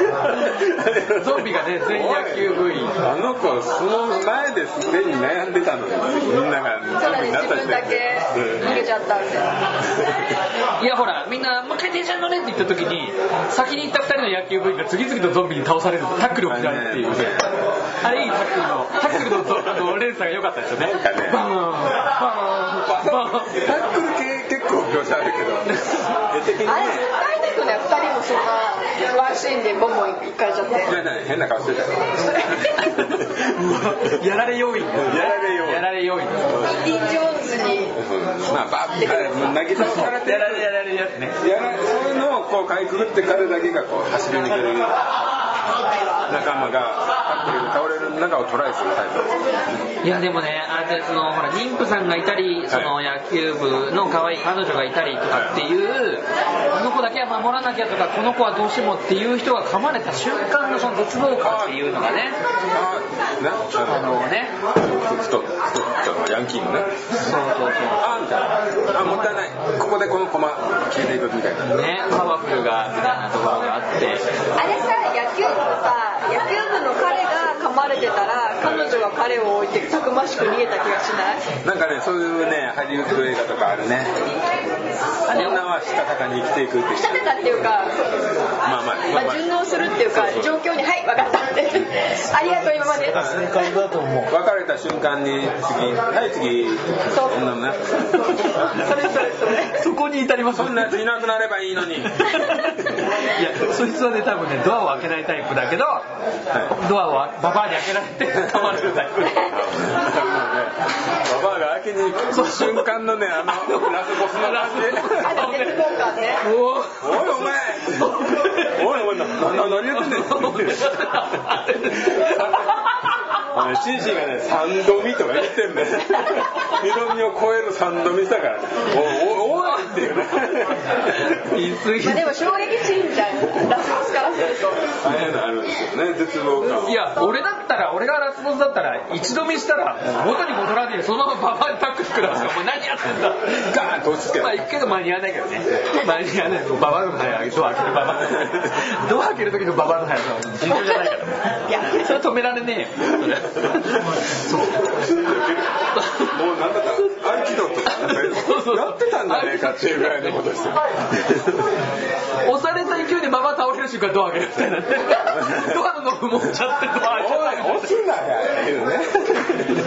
<laughs> ゾンビがね全員野球部員。あの子その前ですでに悩んでたのよみんながゾンビになった時自分だけ逃げちゃったみたいやほらみんなもう一回電車に乗れって言った時に先に行った2人の野球部員が次々とゾンビに倒される。タックルを食らうっていうね。あれいいタックルのタックルのぞあの連鎖が良かったですよね。バーンバーンバーンタックル系結構描写あるけど。絵的にね。あれ絶対だよね2人もそんなワンシーンでボンボン行かれちゃって。いやね。変な顔してたよ。やられ要因やられ要因やられ要因インディ・ジョーンズに。まあバッあれもう投げ出されてやられやられやつね。やらそういうのをこうかいくぐって彼だけがこう走り抜ける仲間がタックルで倒れる中をトライするタイプ。いやでもねあれそのほら妊婦さんがいたりその野球部の可愛い彼女がいたりとかっていうこの子だけは守らなきゃとかこの子はどうしてもっていう人が噛まれた瞬間のその絶望感っていうのがねあねああののね。ふとふとふとヤンキーのねそうそう。あーみたいな。あもったいない。ここでこのコマ消えていくみたいな。そうねパワフルがみたいなところがあって。あれさ野球部さ野球部の彼が噛まれてたら彼女が彼を置いてたくましく逃げた気がしない。なんかねそういうねハリウッド映画とかあるね。女はしたたかに生きていくっていう。したてたっていうか、まあまあまあ順応するっていうか状況に「はい分かった」って「ありがとう今まで」正解だと思う。別れた瞬間に次。はい次。そう女のね。それそれそれ。そこに至りますそんなやついなくなればいいのに。いやそいつはね多分ねドアを開けないタイプだけどドアをババアに開けられて噛まれるタイプ。ババアが開けに行く瞬間のねあのラスボスの感じ。あの絶望感ねおおいお前おいおいなな何言ってんねんシンシンがね三度見とか言ってんね二度見を超える三度見したからおおおいっていうね言い過ぎまあでも衝撃シーンじゃんラスボスからするとああいうの？あるんですよね絶望感いや俺だったら俺がラスボスだったら一度見したら元に戻らねえでその？ままババにタックル食らうからお前何やってんだガーンと押し付けまあ行くけど間に合わないけどね間に合わないババアの？早ドア開けるババア <laughs> ドア開ける時のババアの早さは尋常じゃないから。いやそれ止められねえよ。それそう。もうなんだったら合気道とかなんかやってたんじゃねえかっていうぐらいのことですよ押された勢いでババア倒れる瞬間ドア開けるみたい。なドアのノブ持っちゃってドア開けちゃったりおい押すなやっていうね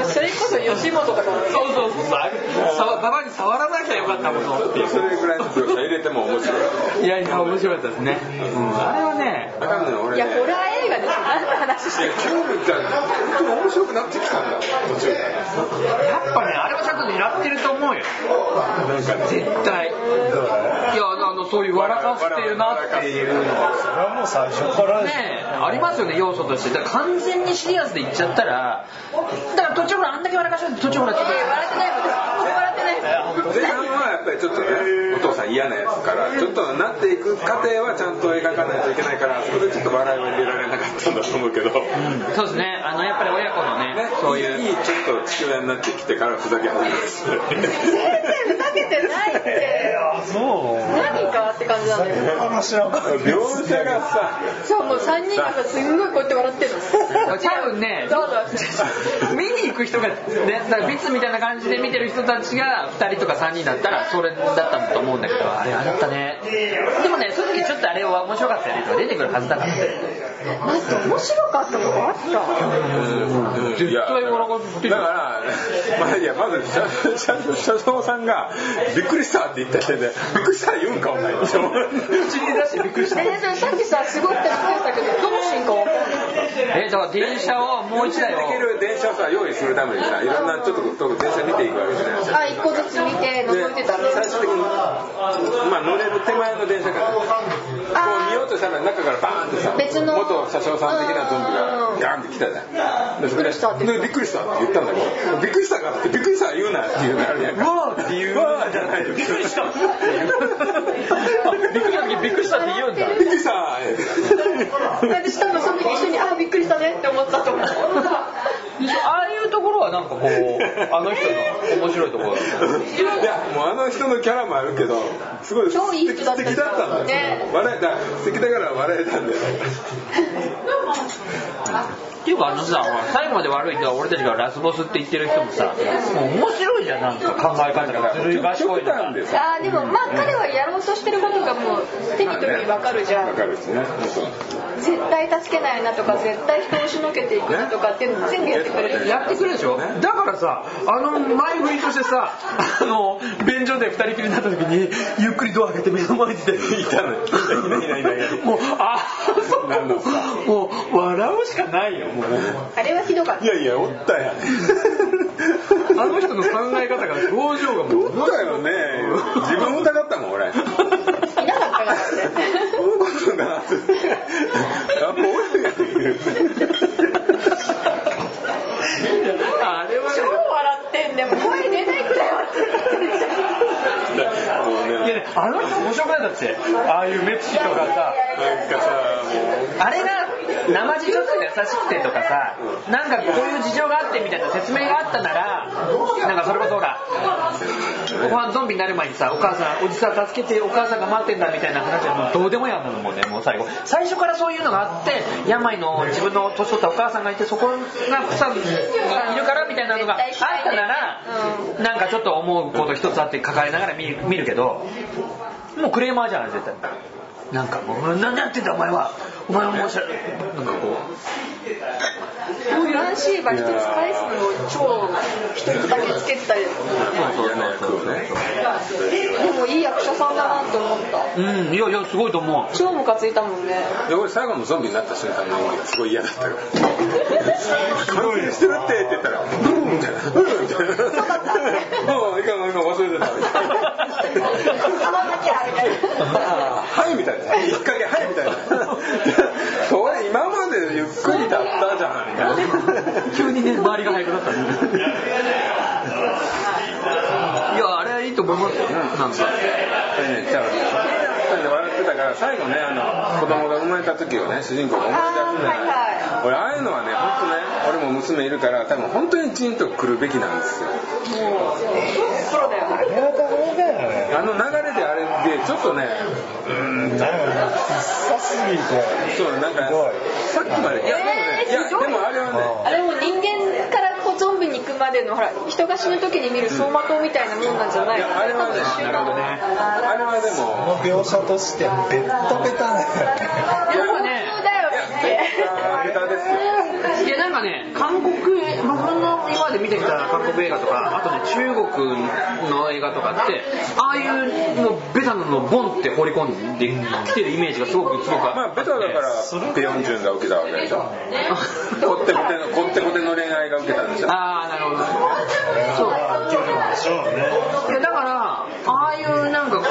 それこそ吉本とかもそうそうそうさわババアに。触らなきゃよかったものそれぐらいの描写入れても面白い。いやいや面白かったですね、うん、あれはねわかんない俺ねいやホラー映画ですよ何の話してる興味が本当に面白くなってきたんだ。途中からやっぱねあれはちゃんと狙ってると思うよ。なんかね絶対。いやあのそういう笑かしてるなっていうのはそれはもう。最初からねありますよね要素として。だから完全にシリアスでいっちゃったらだから途中ほらあんだけ笑かしてる途中ほらちょっと笑ってないもん。笑ってない前半はやっぱりちょっとねお父嫌なやつからちょっとなっていく過程はちゃんと描かないといけないからそこでちょっと笑いを入れられなかったんだと思うけど、そうですね。あのやっぱり親子のねね、そういう。いいちょっと父親になってきてからふざけ始めます全然ふざけてないってあそう。何かって感じなんだよ話な描写がさそう。もう。3人がすんごいこう。やって笑ってるの多分ね見に行く人がねビツみたいな感じで見てる人たちが2人とか3人だったらそれだったんだと思う。んだけどあれあれだったねでもねその時ちょっとあれは面白かったよねとか出てくるはずだから待って面白かったのがあったう。ん絶対笑かしてるだから、まあ、いやまず社長さんが「びっくりした」って言った時点で「びっくりした」言うんかお前。口に出してびっくりしたさっきさすごいってびっくりしたけどどのシーンか分かんない。えだから電車をもう一台を。できる電車をさ用意するためにさいろんなちょっとと電車見ていくわけじゃないですか。あ一個ずつ見て覗いてたで最終的に、まあ、乗れる手前の電車からこう見ようとしたら中からバーンってさ別の。元車掌さん的なゾンビがガーンって来たじゃん。でびっくりしたって言ったんだけどびっくりしたかってびっくりした言うなっていうのあるやんか。わーって言うわーじゃないよびっくりしたって言うびっくりした時びっくりしたって言うんだ。びっくりした。私多分その時一緒にあびっくりしたねって思ったと思うああいうところはなんかこうあの人の面白いところ。だいやもうあの人のキャラもあるけどすごい超いい人だった素敵だったんだよ、ね。笑えた素敵だから笑えたんだよ。っていうかあのさ最後まで悪い人は俺たちがラスボスって言ってる人もさもう面白いじゃんなんか考え方が。ずるい賢いのが極端でさあーでもまあ彼はやろうとしてることがもう手に取るに分かるじゃん。わかるしね。そう。絶対助けないなとか絶対人を押しのけていくなとかっていうの全部やってくれる。やってくれるでしょ？だからさあの前振りとしてさあの便所で二人きりになった時にゆっくりドア開けて目の前に出ていたのよいないいないいないいない。もうあそうなんもう笑うしかないよもう。あれはひどかった。いやいやおったやん。あの人の考え方が表情がもう。おったよね。自分疑ったもん俺。いなかったからってどういうことって。<laughs> やっぱ俺やあれはね。超笑ってん。でも声出ないくらい笑って。るいやねあの人面白くないだってああいうメプシとかさ。なんかさあれが生地ちょっと優しくてとかさなんかこういう事情があってみたいな説明があったならなんかそれこそほらご飯ゾンビになる前にさお母さんおじさん助けてお母さんが待ってんだみたいな話はもうどうでもやんのもんねもう最後。最初からそういうのがあって病の自分の年取ったお母さんがいてそこが草にいるからみたいなのがあったならなんかちょっと思うこと一つあって抱えながら見るけどもうクレーマーじゃない絶対。なんかもう何やってんだお前は。お前はもう。しゃなんかこう。トランシーバー一つ返すのを超一つだけつけてたり嫌な役をねでもいい役者さんだなって思ったう。んいやいやすごいと思う。超ムカついたもんねで俺最後のゾンビになった瞬間の演技がすごい嫌だったから完成してるってって言ったら「う。ん」みたいな「う。ん」みたいな「う。んいかん忘れてた」みたいな頼んなきゃみたいないみたいな。いい加減はいみたいな。それ今までゆっくりだったじゃんみたいな。急にね周りが早くなったねいやあれはいいと思いますよなんかそれね、じゃあ、で笑ってたから、最後ね、あの、子供が生まれた時をね、主人公が思い出すじゃない。あーはい。俺、ああいうのはね、本当ね、俺も娘いるから、多分本当にチンと来るべきなんですよ。もうだよね。やだろうだよね。あの流れであれで、ちょっとね、うーん、なんか臭すぎてそう、なんかさっきまで、いや、でもね、いや、でもあれはね、あれも人間からこうゾンビに行くまでのほら人が死ぬ時に見る走馬灯みたいなもんなんじゃないいやあれはねなるほどねあれはでこも、の描写としてベッタベタねでも本ね。当だよってベタですよ。いやなんかね韓国僕の今まで見てきた韓国映画とかあとね中国の映画とかってああいうもうベタなのをボンって放り込んできてるイメージがすごくすごくまあ、ベタだから、ペヨンジュンが受けたわけでしょ。こってこての、こってこての恋愛が受けたんでしょ。ああなるほど。そう。いけるんでしょう。ねいやだからああいう。なんかこ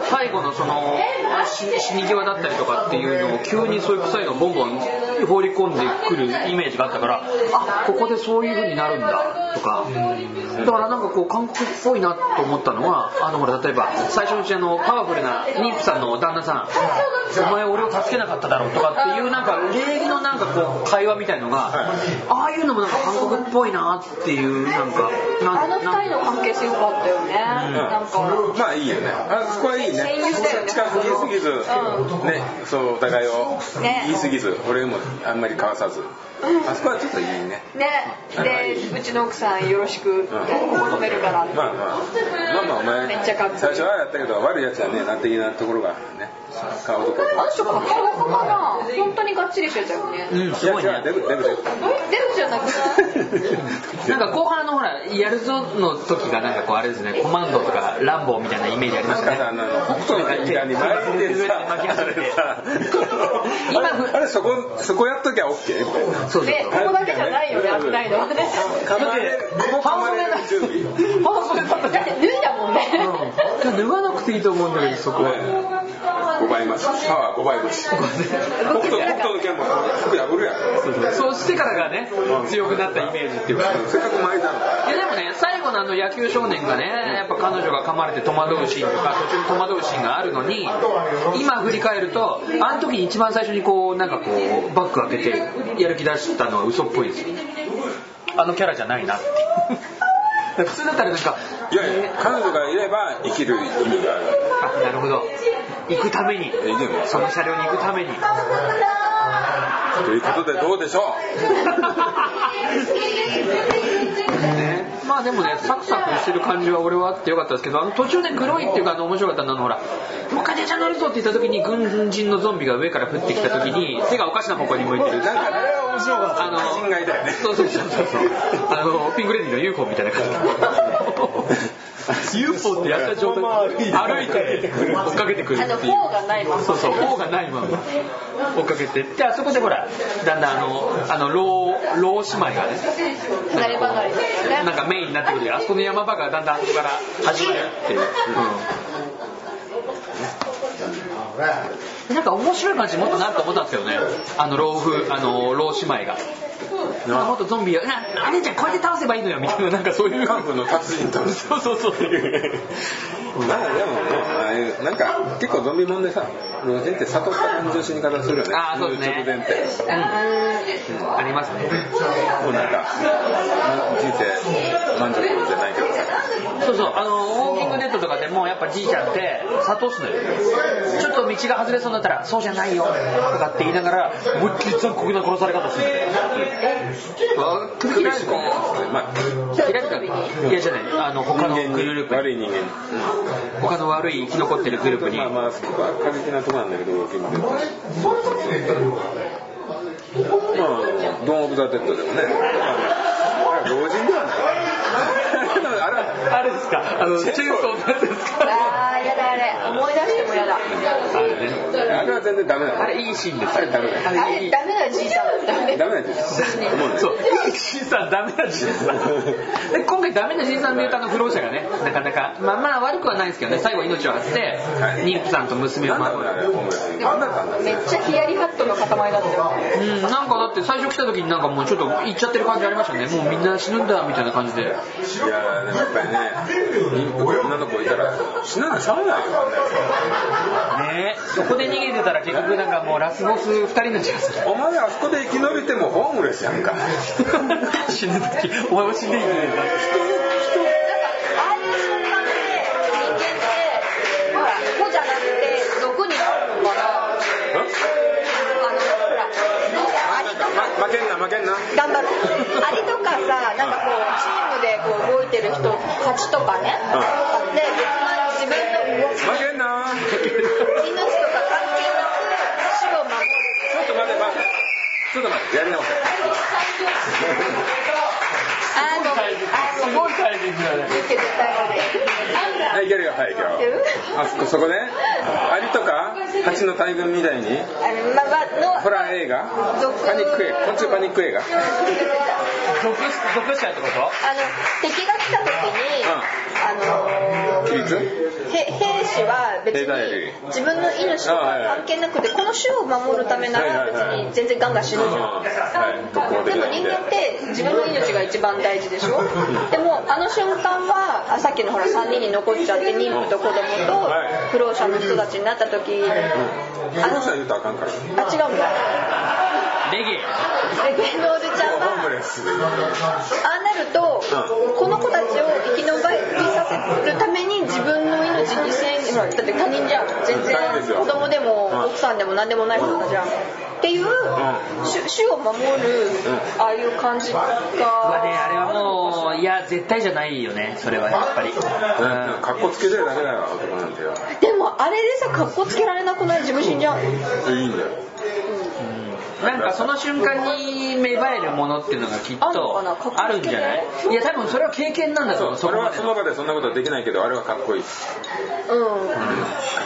う。最後のその死死に際だったりとかっていう。のを急にそう。いう。臭いのをボンボン放り込んでくるイメージがあったからあここでそういう風になるんだとか。だからなんかこう韓国っぽいなと思ったのはあのほら例えば最初のうちあのパワフルな妊婦さんの旦那さん。お前俺を助けなかっただろうとかっていうなんか礼儀のなんかこう会話みたいのがああいうのもなんか韓国っぽいなっていうなんかなあのな二人の関係性良かったよね。なんか。まあいいよね。あそこはいいね。戦友だよね。近づきすぎず、ね、そう、お互いをね。言いすぎず、俺もあんまり交わさず。あそこはちょっといいね。ね。でうちの奥ささんよろしく求めるから。まあまあ。まあまあお前めっちゃかっこいい。最初はやったけど悪いやつはねな的なところがね顔とかあの人かっこよかな？本当にがっちりしてたよね。うんすごいね。デブデブデブデブじゃなくない <laughs> なんか後半のほらやるぞの時がなんかこうあれですね。コマンドとかランボーみたいなイメージありますね。なん北斗の拳に巻いてさ巻き始めて。あ <laughs> 今れあれそこそこやっときゃ OK みたいなそうそう。でここだけじゃないよね <laughs> 危ないのはね。噛まれる噛まれる準備半袖だっただって脱いだもんね。うん。脱がなくていいと思うんだけどそこは5倍増し。パワー5倍増し。北斗北斗の拳も服破るやんそうしてからがね強くなったイメージっていうか。せっかく巻いたのいやでもね最後のあの野球少年がねやっぱ彼女が噛まれて戸惑うシーンとか途中に戸惑うシーンがあるのに今振り返るとあの時に一番最初にこうなんかこうバッグ開けてやる気出したのは嘘っぽいですよ。あのキャラじゃないなって <laughs> 普通だったらなんかいやいや彼女がいれば生きる意味がある。あなるほど。行くために。その車両に行くために。ということでどうでしょね、<laughs> まあでもねサクサクしてる感じは俺はあってよかったですけどあの途中で黒いっていうかあの面白かったのはほら「もう一回電車乗るぞ」って言った時に軍人のゾンビが上から降ってきた時に手がおかしな方向に向いてる。うなんかあれは面白かった。あのそうそうそうそう。あのピンクレディーの UFO みたいな感じ UFO ってやった状態で歩いて追っかけてくる。っていう方がないまま。そうそう方がないまま追っかけてであそこでほらだんだんあのあの老老姉妹がねなんかメインになってくるあそこの山場がだんだんあそこから始まるっていう、うん、なんか面白い感じもっとなると思ったんですけどね。あの老夫あの老姉妹が。もっとゾンビを「なあれじゃんこうやって倒せばいいのよ」みたいな。なんかそういう。カンの達人とそうそうそうまあでもねああいうなんか結構ゾンビもんでさ老人って悟った感じの死に方するよね。あーそうですね。直前って。うんありますね。もうなんか人生満足じゃないけど。さそうそう。あのウォーキングデッドとかでもやっぱじいちゃんって諭すのよ。ちょっと道が外れそうになったら「そうじゃないよ」とかって言いながら思いっきり残酷な殺され方するんだよあ首切られるかまあ切られたいやじゃない。あの他のグループ悪い人間他の悪い生き残ってるグループに。まあまあそこは過激なとこなんだけどウォーキングデッドまあドン・オブ・ザ・デッドでもね、老人ではないあれはあれですか？あのチェーンソーのやつですか？あーやだあれ。思い出してもやだ。あれね。あれは全然ダメだあれいいシーンですあれダメだよ。ああれダメなじいさんだったよね。ダメなんですよ思うねそう、いいじいさん、ダメなじいさん。で、今回ダメなじいさんで言うとあの不老者がね、なかなか、まあまあ悪くはないですけどね、最後命を張って、妊婦さんと娘を守る。めっちゃヒヤリハットの塊だったよ。ねうん、なんかだって最初来た時になんかもうちょっと行っちゃってる感じありましたね。もうみんな死ぬんだ、みたいな感じで。いややっぱりね女の子いたら死ななしゃべないよあんなねそこで逃げてたら結局なんかもうラスボス2人のチャンスお前あそこで生き延びてもホームレスやんか死ぬ時、お前も死んでいいね。<laughs> けんな負けんな。頑張る。アリとかさなんかこうチームでこう動いてる人たちとかね、で自分の負けんな。<laughs> 命とか関係なく死を守る。ちょっと待って待ってちょっと待ってやり直せあのすごいタイミングだね。はいいけるよはいいけるよあそこそこねアリとか蜂の大群みたいにホラー映画パニック映画昆虫パニック映画属、属者ってことあの敵が来た時に、あの規律兵士は別に自分の命とか関係なくてこの種を守るためなら別に全然ガンガン死ぬでも人間って自分の命が一番大事でしょ？<laughs> でもあの瞬間はあさっきのほら3人に残っちゃって妊婦と子供と不老者の人たちになった時あのあの人は言うとあかんからあ違うんだ。レゲエ。で芸能おじちゃんはああなると、この子たちを生き延びさせるために自分の命犠牲にだって他人じゃん。全然子供でもうん。奥さんでも何でもない人だじゃんっていう種種を守るああいう感じが。まあね、あれはもう、や絶対じゃないよねそれはやっぱり、うん、かっこつけてるだけだよ男なんてよ。でもあれでさかっこつけられなくない？自分死んじゃういいんだよ。なんかその瞬間に芽生えるものっていうのがきっとあるんじゃない？いや多分それは経験なんだとそう思うそこまで俺はその場でそんなことはできないけどあれはかっこいいかうん。っ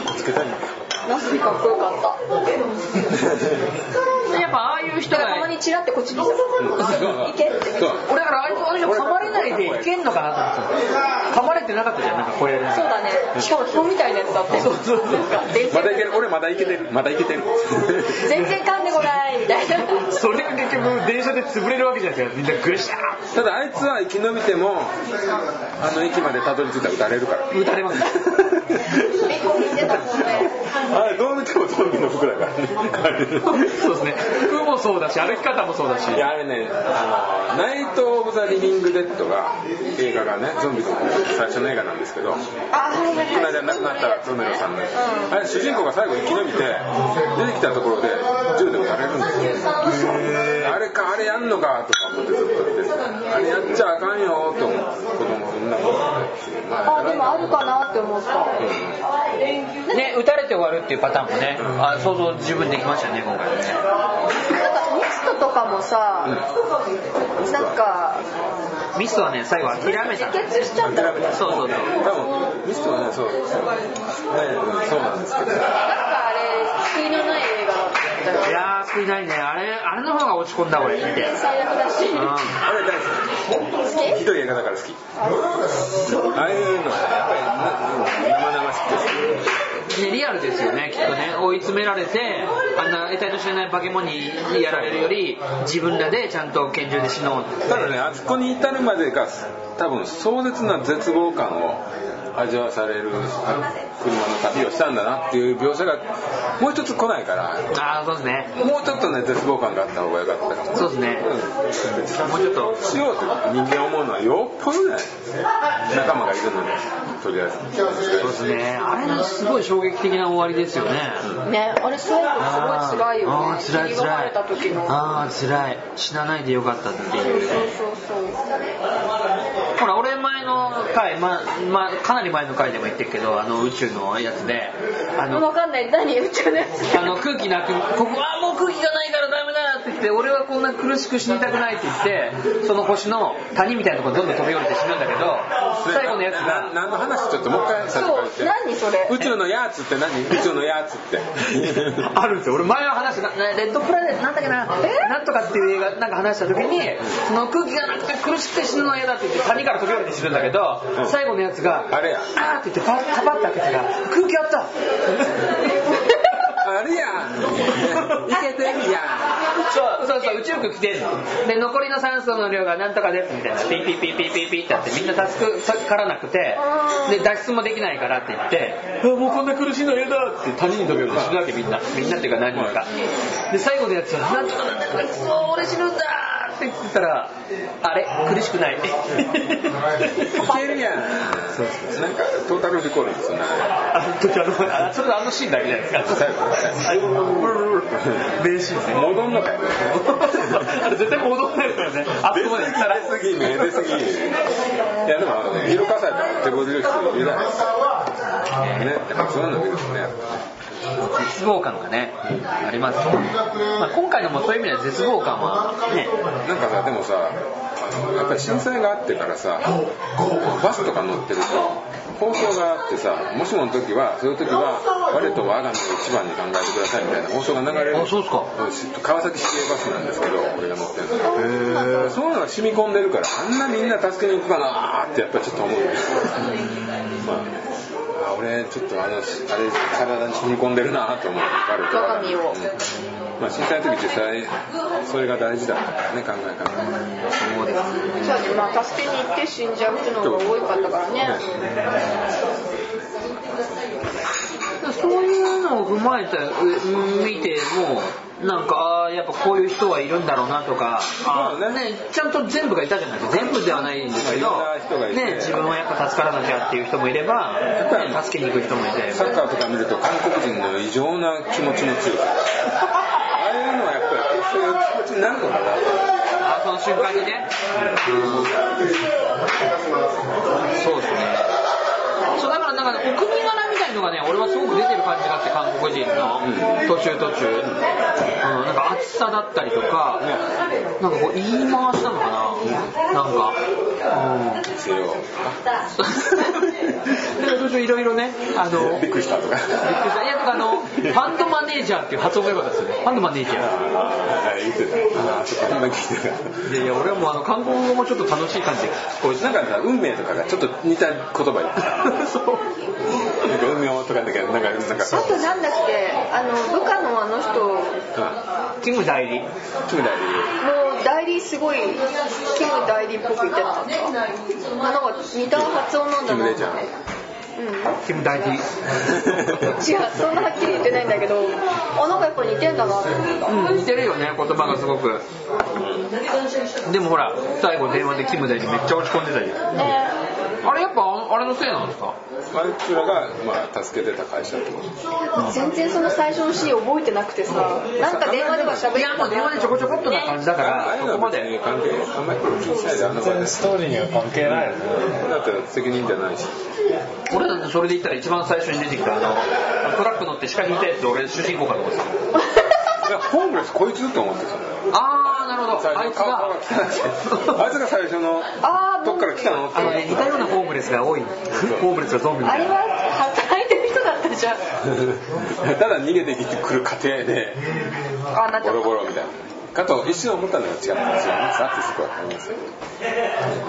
こつけたいんだよナスビかっこよかった。<laughs> やっぱああいう人がたまにチラってこっちにさ「いけ」って俺だからあいつあの人噛まれないでいけんのかなと思ってた噛まれてなかったじゃん。なんかこれそうだね。しかも紐みたいなやつだって。そうそうそう。まだい線ける。俺まだいけてる。まだいけてる。全然噛んでこないみたいな。<laughs> それが結局電車で潰れるわけじゃないですかみんな。グシャーただあいつは生き延びてもあの駅までたどり着い <laughs> たら撃たれるから撃たれますあれどう見てもゾンビの服だからねそうですね。服もそうだし歩き方もそうだし。いやあれねあの「ナイト・オブ・ザ・リビング・デッド」が映画がねゾンビの最初の映画なんですけどこの間亡くなったロメロさんの、あれ主人公が最後生き延びて出てきたところで銃で撃たれるんですよ。あれかあれやんのかとか思ってずっと見てあれやっちゃあかんよと思って子供女の子がまあでもあるかなって思ったね撃たれて終わるっていうパターンもねあ想像十分できましたね今回はね。なんかミストとかもさなんかミスはね最後諦めた自決しちゃったそうそうそう。多分ミストはねそうそう,、ね、そうなんですけど。あれ救いのない映画だったよいやー救いないね。あれあれの方が落ち込んだ俺見て天才役だし。うん。あれ大好き。好きひどい映画だから好き。ああいうのはやっぱりな生々しくて好き。ね、リアルですよねきっとね。追い詰められてあんな得体の知れない化け物にやられるより自分らでちゃんと拳銃で死のうただねあそこに至るまでが多分壮絶な絶望感を味わわされるあ車の旅をしたんだなっていう描写がもう一つ来ないから。ああそうですね。もうちょっとね絶望感があった方がよかったそうですね。うん。もうちょっと。しようと。人間思うのはよっぽどね仲間がいるのでとりあえず。そうですね。あれすごい衝撃的な終わりですよね。ねあれ最後すごい辛いよね。あー辛い辛い。た時の。ああ辛い。死なないでよかったっていう。そうそうそう。ほら俺前の回、ままあ、かなり前の回でも言ってるけどあの宇宙のやつであのわかんない。何？宇宙のやつ。あの空気なくここはもう空気がないからダメだって言って俺はこんな苦しく死にたくないって言ってその星の谷みたいなところにどんどん飛び降りて死ぬんだけど最後のやつがな何の話ちょっともう一回最初から言って。そう何それ？宇宙のやつって何？宇宙のやつって。<laughs> あるんですよ。俺前は話したなレッドプラネットなんだっけななんとかっていう映画なんか話した時にその空気がなくて苦しくて死ぬのは嫌だって言って谷から飛び降りて死ぬんだけどうん。最後のやつがあれや。あーって言ってパパッて開けたら空気あった <laughs> あれやん。いけてるやそうそうそう宇宙服着てんの。で残りの酸素の量がなんとかですみたいな。ピーピーピーピーピーピーってやってみんな助からなくて。で脱出もできないからって言って。あもうこんな苦しいの嫌だって谷に飛び降りて死ぬわけみんな。みんなっていうか何人か。で最後のやつはなんとかなんとかくそ俺死ぬんだって言ってたらあれ苦しくないんいけるやんそうそうなんかトータルリコールですよねあの時あのあそれあのシーンだけじゃないですか最後最後名シー戻んのかよあれ絶対戻んないからね。あそこまで行ったら。出すぎね出すぎ。いやでもあのね色火災とか手こずる人いるじゃないね。やっぱそうなんだけどね。絶望感がねあります。まあ、今回のもそういう意味では絶望感はね。なんかさでもさやっぱり震災があってからさバスとか乗ってると放送があってさもしもの時はそういう時は我と我が身を一番に考えてくださいみたいな放送が流れるあそうっすか。川崎市営バスなんですけど俺が乗ってるの。がそういうのが染み込んでるからあんなみんな助けに行くかなーってやっぱりちょっと思う。まああ俺ちょっとあのあれ体に染み込んでるなと思う。我と我が身我が身を。うん。まあ震災の時実際それが大事だったからね考え方そうですねそうねまあ助けに行って死んじゃう人の方が多かったからね。そういうのを踏まえてうん見てもなんかあーやっぱこういう人はいるんだろうなとか。ねねちゃんと全部がいたじゃないですか全部ではないんですけど、ね、自分はやっぱ助からなきゃっていう人もいれば、ね、助けに行く人もいて。サッカーとか見ると韓国人の異常な気持ちの強さ。ああいうのはやっぱりそういう気持ちになるのかなあその瞬間にね、そうですねそうだからなんかねお国柄みたいのがね俺はすごく出てる感じがあって韓国人の。途中途中、うん、なんか厚さだったりとかなんかこう言い回しなのかな。なんか。うん。せよで途中いろいろねあのびっくりしたとか。びっくりした。いやとかあのファンドマネージャーっていう発音が良かったですよね。ファンドマネージャー。はい言ってた。あそこあんま聞いてたいやいや俺はもうあの韓国語もちょっと楽しい感じで聞こえてなんかさ運命とかがちょっと似た言葉言ってた <laughs> そう。なんか運命とかだけどなんかなんかあとなんだっけあの部下のあの人。もキム代理。キム代理。う代理すごいキム代理っぽく言ってた？なんか似た発音なんだな。キムレジャーうんキム代理違うそんなはっきり言ってないんだけどあなんかやっぱ似てんだなって思った。うん。似てるよね言葉がすごく。でもほら最後電話でキム代理めっちゃ落ち込んでたりね。あれやっぱああれのせいなんですか？あいつらがまあ助けてた会社ってこと。全然その最初のシーン覚えてなくてさなんか電話では喋っていやもう電話でちょこちょこっとな感じだからああいうそこまで関係あんまり気にしないであん。な全然ストーリーには関係ないよね。だって責任じゃないし俺だってそれで言ったら一番最初に出てきたあのトラック乗って鹿引いたやつ俺主人公かと思ってた。いやホームレスこいつって思ってたあーなるほど。最初あいつがあいつが最初のどっから来たの？ってあのね似たようなホームレスが多い。ホームレスがゾンビみたいなあれは働いてる人だったじゃん。<laughs> ただ逃げてきてくる過程であなっちゃったボロボロみたいなかと一瞬思ったのが違ったんですよさってそこは思いますよ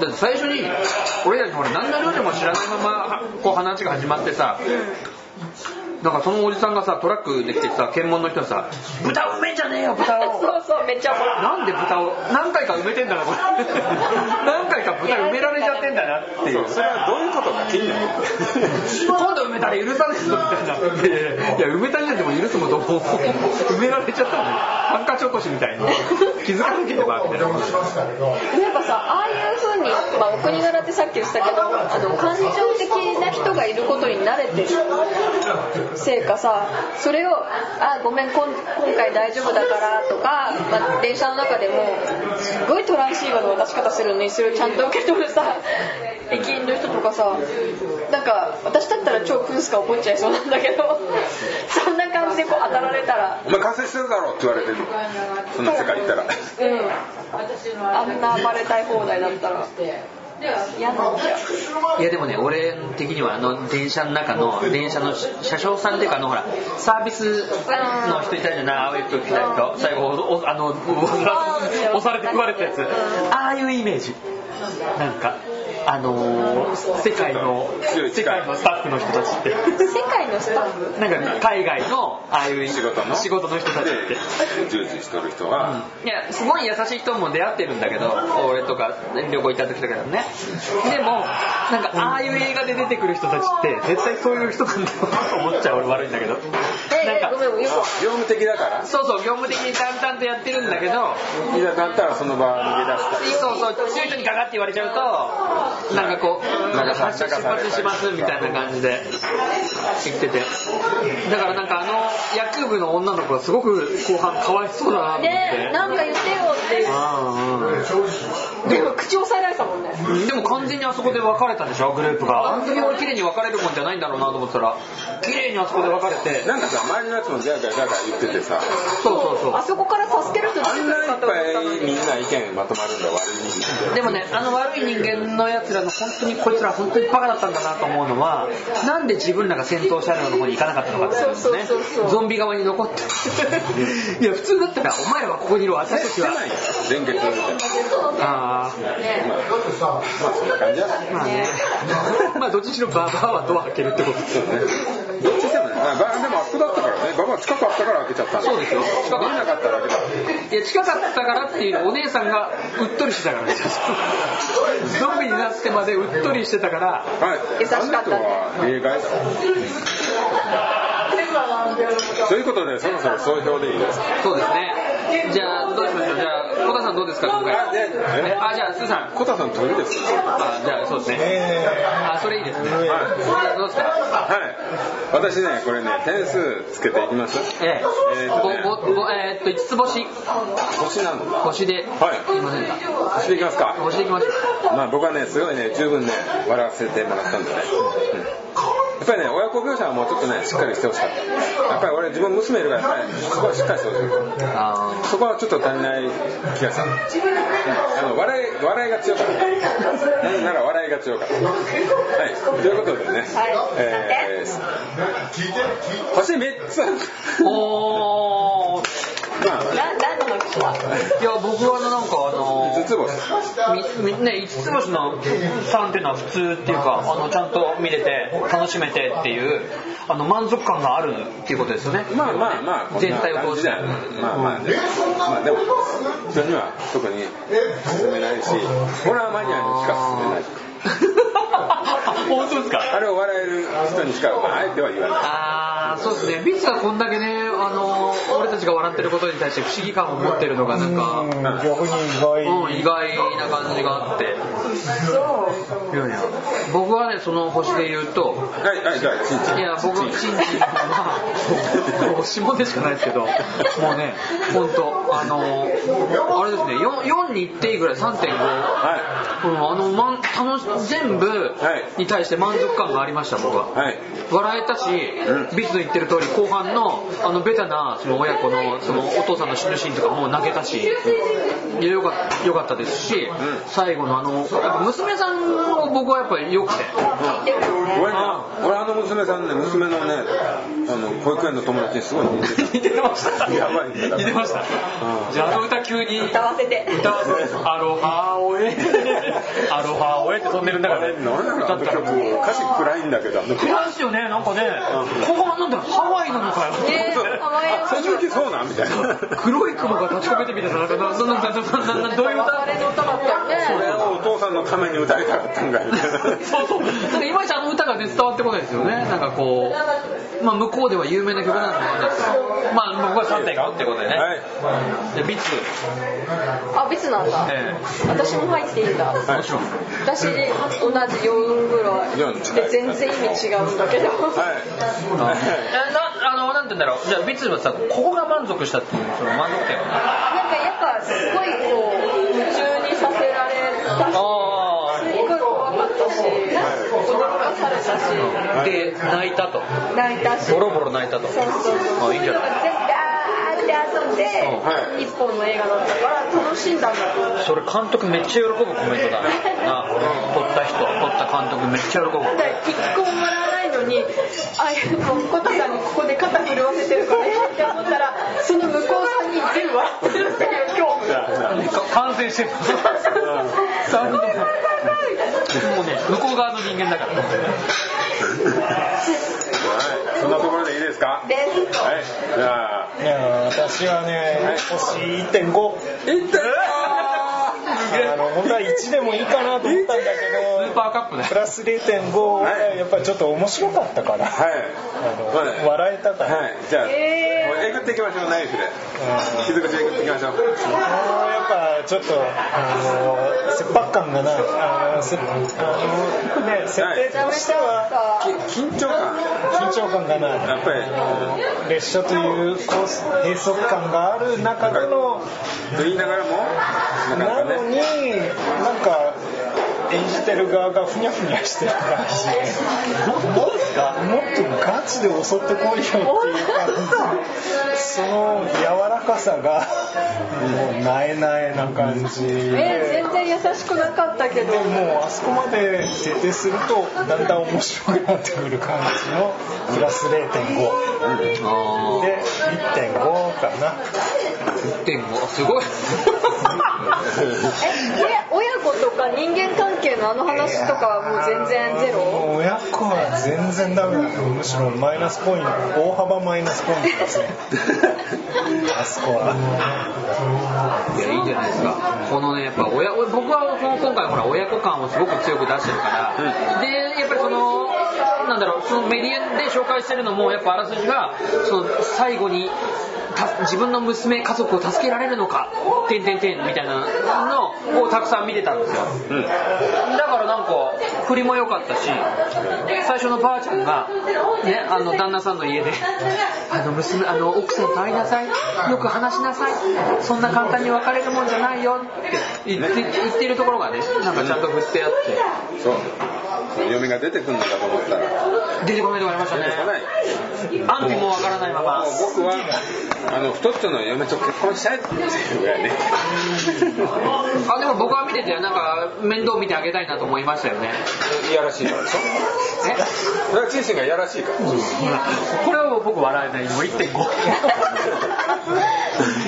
だって最初に俺たちほら何のルールも知らないままこう話が始まってさなんかそのおじさんがさトラックで来てさ検問の人がさ「豚埋めんじゃねえよ豚を」<laughs> そうそうめっちゃなんで豚を何回か埋めてんだなこれ。<laughs> 何回か豚埋められちゃってんだなっていう。そうそれはどういうことか気になる。<laughs> 今度埋めたら許さねえぞみたいないや埋めた時点でも許すもどうも埋められちゃったのに。ハンカチ落としみたいに。気づかなければみたいな。やっぱさああいう風に、まあ、お国柄ってさっき言ってたけどあの感情的な人がいることに慣れてるせいかさそれを「あごめんこん今回大丈夫だから」とか、まあ、電車の中でもすごいトランシーバーの渡し方するのにそれをちゃんと受け取るさ駅員の人とかさなんか私だったら超プンスカ怒っちゃいそうなんだけどそんな感じでこう当たられたら。お前完成してるだろって言われてる。そんな世界行ったら。うん。あんな暴れたい放題だったらいやでもね俺的にはあの電車の中の電車の車掌さんっていうかあのほらサービスの人いたじゃない？青い服着た人。最後あの押さ押されて食われたやつああいうイメージなんかあのー世界の世界のスタッフの人たちって。世界のスタッフ？なんか海外のああいう仕事の？仕事の人たちって。で従事しとる人は、いやすごい優しい人も出会ってるんだけど俺とか旅行行った時とかでもね。でもなんかああいう映画で出てくる人たちって絶対そういう人なんだろうなと思っちゃう俺悪いんだけど。えなんか業務的だからそうそう業務的に淡々とやってるんだけどい。ざとなったら？その場逃げ出したりそうそう強い人にガガって言われちゃうとなんかこうなんかさ発車出発しますみたいな感じで行っててだからなんかあの野球部の女の子はすごく後半かわいそうだなと思って、ねなんか言ってよってああでも口押さえられたもんね。うんでも完全にあそこで別れたでしょグループが。あんなに綺麗に別れるもんじゃないんだろうなと思ったら綺麗にあそこで別れて。なんかさ周りのやつもギャーギャーギャーギャー言っててさ。そうそうそう。あそこから助ける人出あんないってくるかと思ぱったのにいみんな意見まとまるんだ悪い人間でもねあの悪い人間のやつらの本当にこいつら本当にバカだったんだなと思うのはなんで自分らが先頭車両の方に行かなかったのかってそうね。そうそうそうゾンビ側に残って。<laughs> いや普通だったらお前らはここにいる私たちは。ない連結みたいなあまあそんな感じじゃないあまあね。まあどっちにしろババアはドア開けるってことそうね。どっちでもね。あばでもあそこだったからねババア近かったから開けちゃったんそうですよ近かった見えなかったら開けたいや近かったからっていうお姉さんがうっとりしてたからですよゾンビになってまでうっとりしてたからはい優しかったあの人は例外だということで、そろそろ総評でいいですかそうですね。じゃあ、どうしましょう。じゃあ、小田さんどうですか、今回？あじゃあ、スーさん。コタさん取るですあ、じゃあ、そうですね。えあ、それいいですね。はいどうですか？はい。私ね、これね、点数つけていきますええ。えーとねごごごえーっと、5つ星。星なの？星で。はいいませんか？星でいきますか？星でいきましょう。まあ僕はね、すごいね、十分ね、笑わせてもらったんでね。うんやっぱりね、親子描写はもうちょっとね、しっかりしてほしかった。やっぱり俺、自分娘いるから、やっぱりそこはしっかりしてほしい。あそこはちょっと足りない気がした。うんあの笑い、笑いが強かった。なぜなら笑いが強かった。はい。ということでね、えー、星3つ。ーおー。いや、僕はなんかあの5つ星。みみね、5つ星の3っていうのは普通っていうかあのちゃんと見れて楽しめてっていうあの満足感があるっていうことですよね。まあまあまあ、全体を通して。まあまあ、ね、まあでも、人には特に勧めないし、ホラーマニアにしか勧めない。本当ですか？あれを笑える人にしか、まあ、あえては言わない。あーそうですね。ビッツがこんだけねあの俺たちが笑ってることに対して不思議感を持ってるのがなんか、うん逆に意外、うん、意外な感じがあって。いやいや僕はねその星で言うとはい、はい、じゃあ、ちんちん。いや僕チンチン。はもう下でしかないですけどもうね本当あのあれですね 4, 4に行っていいぐらい3.5はうんあのまん楽し全部に対して満足感がありました僕は、はい。笑えたし、うん。ビスの言ってる通り後半のあのベタなその親子のそのお父さんの死ぬシーンとかもう泣けたし、いやよかったよかったですし、ん。最後のあのやっぱ娘さんも僕はやっぱり良くて。俺ね、俺あの娘さんね、娘のね、あの、保育園の友達にすごい似てた。<laughs> 似てました。やばい似てました。うん。じゃああの歌急に歌わせて。歌わせて。<laughs> アロハオエ。<laughs> アロハオエって飛んでる中で歌ったら曲、歌詞暗いんだけど。暗いですよねなんかね。後半なんだハワイなのか。よねハワイあ、最初行きそうなんみたいな。黒い雲が立ち込めてみたいななんかどういう歌それねをお父さんのために歌いたかったんかいみたいな。そうそう。なんかいまいちあの歌がね伝わってこないですよね。なんかこうまあ向こうでは有名な曲なんだと思うんで。すけどまあ僕は3.5っていうことでね、はい。でビッツ。あ別なんだ。え私も入っていいんだ。えもちろん。私同じ4ぐらいで全然意味違うんだけど。はい。えなあのなんて言うんだろう。じゃあビッツはさここが満足したっていうその満足点は？なんかやっぱすごいこう夢中にさせられたしあすごい怖かったし驚かされたし。あで泣いたと。泣いたし。ボロボロ泣いたと。そうそうそう。あいいん遊んではい。一本の映画だったから楽しんだんだと。思うそれ監督めっちゃ喜ぶコメントだ <laughs> な撮った人撮った監督めっちゃ喜ぶ。だから一個も笑わないのにあもうコタさんにここで肩震わせてるからえって思ったらその向こうさんに全部笑ってるっていう恐怖感染してる三人とももうね向こう側の人間だから。<laughs> はい。そんなところでいいですか？ですはい。じゃあ、いや私はね星1.5いってあの本当は1でもいいかなと思ったんだけスーパーカップね。どプラス0.5はやっぱりちょっと面白かったからはい。あのはい。笑えたから、はい。じゃあ、えー。もうえぐっていきましょう、ナイフで。うん。傷口えぐっていきましょう。もうやっぱちょっとあの切迫感がなあのせあのね設定としてはき緊張感。緊張感がなやっぱり、列車というコース閉塞感がある中でのと言いながらも、なかなかなのにね。なんか演じてる側がふにゃふにゃしてる感じもっとガチで襲ってこいよっていう感じその柔らかさがもうなえなえな感じで。え全然優しくなかったけど。でもうあそこまで徹底するとだんだん面白くなってくる感じのプラス0.5あで1.5かな。1.5すごい。え <laughs> 親親子とか人間関係のあの話とかはもう全然ゼロ？親子は全然ダメだむしろマイナスポイント大幅マイナスポイントですねあそこは。いやいいじゃないですか。このねやっぱ親僕はこの今回ほら親子感をすごく強く出してるから、でやっぱりそのなんだろうそのメディアで紹介してるのもやっぱあらすじがその最後にた自分の娘家族を助けられるのか「てんてんてん」みたいなのをたくさん見てたんですよ、うん。だからなんか振りも良かったし最初のばあちゃんが、ね、あの旦那さんの家で「<laughs> あの娘あの奥さんと会いなさいよく話しなさいそんな簡単に別れるもんじゃないよ」って言って言ってるところがねなんかちゃんと振ってあってそう。嫁が出てくるのかと思ったら、出てこないとこありましたね。出てこない。安否もわからないまま。もう僕は、あの、太っちょの嫁と結婚したいっていうぐらいね。<laughs> あでも僕は見ててなんか面倒見てあげたいなと思いましたよね。いやらしいからでしょ。え？それはチンシンがいやらしいから。ほらこれはもう僕笑えない。もう1.5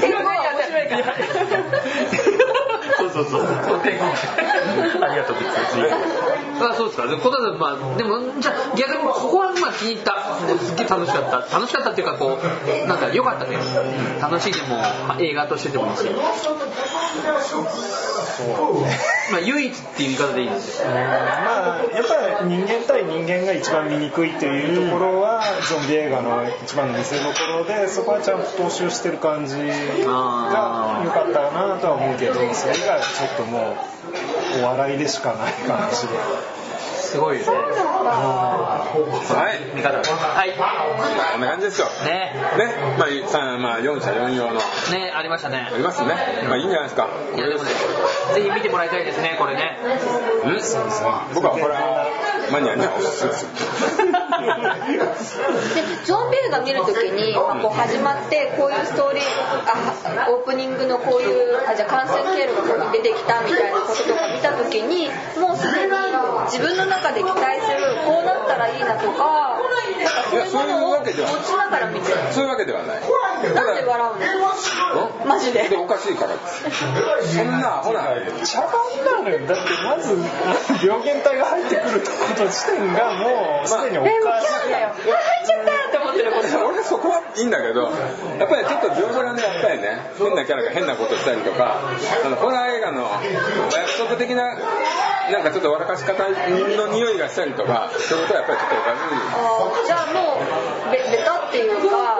え <laughs> 面白いからそうそうそう。ありがとう、あ、そうですか。でことはまあ、でも、じゃあ逆にここはまあ気に入った。すっげえ楽しかった。楽しかったっていうか、こう、なんか良かったね。楽しいでも、まあ映画としてでもいいし。まあ、唯一っていう言い方でいいですよ。まあやっぱり人間対人間が一番見にくいというところはゾンビ映画の一番の見せどころでそこはちゃんと踏襲してる感じが良かったなとは思うけどそれ以外はちょっともうお笑いでしかない感じですごいよね。はい。見方。はい。こんな感じですよ。ねね。まあ、さまあ、4者4用の。ねありましたねあ。りますね。まあ、いいんじゃないですか。いやでもね、ぜひ見てもらいたいですね、これね。うん僕はホラーマニアにはおすすめする。でゾンビ映画見るときに、まあ、こう始まってこういうストーリーあオープニングのこういうあじゃあ感染経路がここに出てきたみたいなこととか見たときにもうすでに自分の中で期待するこうなったらいいなとかそういうものを持ちながら見てる。そういうわけではない。なんで笑うの？マジで。で、おかしいから。です。そんなアホな。茶番なのよ。だってまず病原体が入ってくること自体がもうすでにおかえもうしいキャーだよ。あ入っちゃったって思ってること。俺そこはいいんだけど、やっぱりちょっと描写がね、やっぱりね、変なキャラが変なことしたりとか、あの、ホラー映画の約束的な、なんかちょっと笑かし方の匂いがしたりとか、そういうことはやっぱりちょっとおかしい。じゃあもうベベタっていうか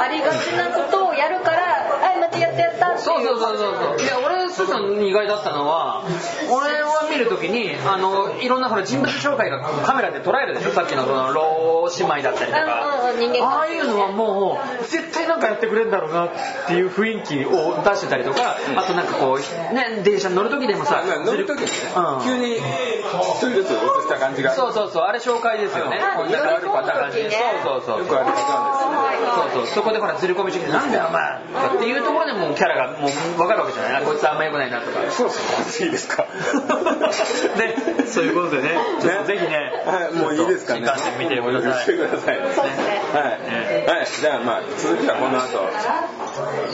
ありがちなことをやるからはいまたやったやったっていうそう。そうそうそうそう。いや俺スーさんに意外だったのは俺は見るときにあのいろんなほら人物紹介がカメラで捉えるでしょ？さっきのその老姉妹だったりとか。うんうんああいうのはもう絶対なんかやってくれるんだろうなっていう雰囲気を出してたりとかあとなんかこうね電車に乗る時でもさまあ乗る時にね。うん、急に一人ずつ映した感じが、そうそうそうあれ紹介ですよね。あこんかあるパターンでねそうそうそう。よくあるパターンです。そうそう。そこでほらずり込みしてきてなんだよお前。っていうところでもうキャラがもう分かるわけじゃないあこいつあんま良くないなとかそうそう、い <laughs> いですか。ね、そういうことでね、ちょっとぜひね、はい、もういいですかね。新幹線見てください。見てください。そうですねはい。はい。じゃあまあ、続きはこの後、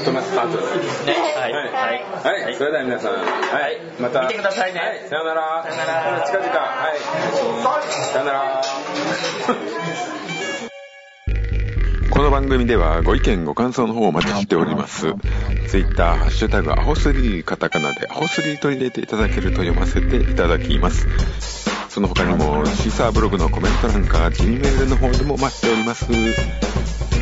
トマスパートはいはい。はい。それでは皆さん、はい。また。見てくださいねはい。さよなら。さよなら近々。はい。さよなら。この番組ではご意見ご感想の方をお待ちしております。ツイッター、ハッシュタグ、アホスリー、カタカナでアホスリーと入れていただけると読ませていただきます。その他にも、シーサーブログのコメント欄か、G メールの方でも待っております。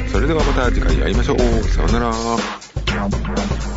それではまた次回会いましょう。さようなら。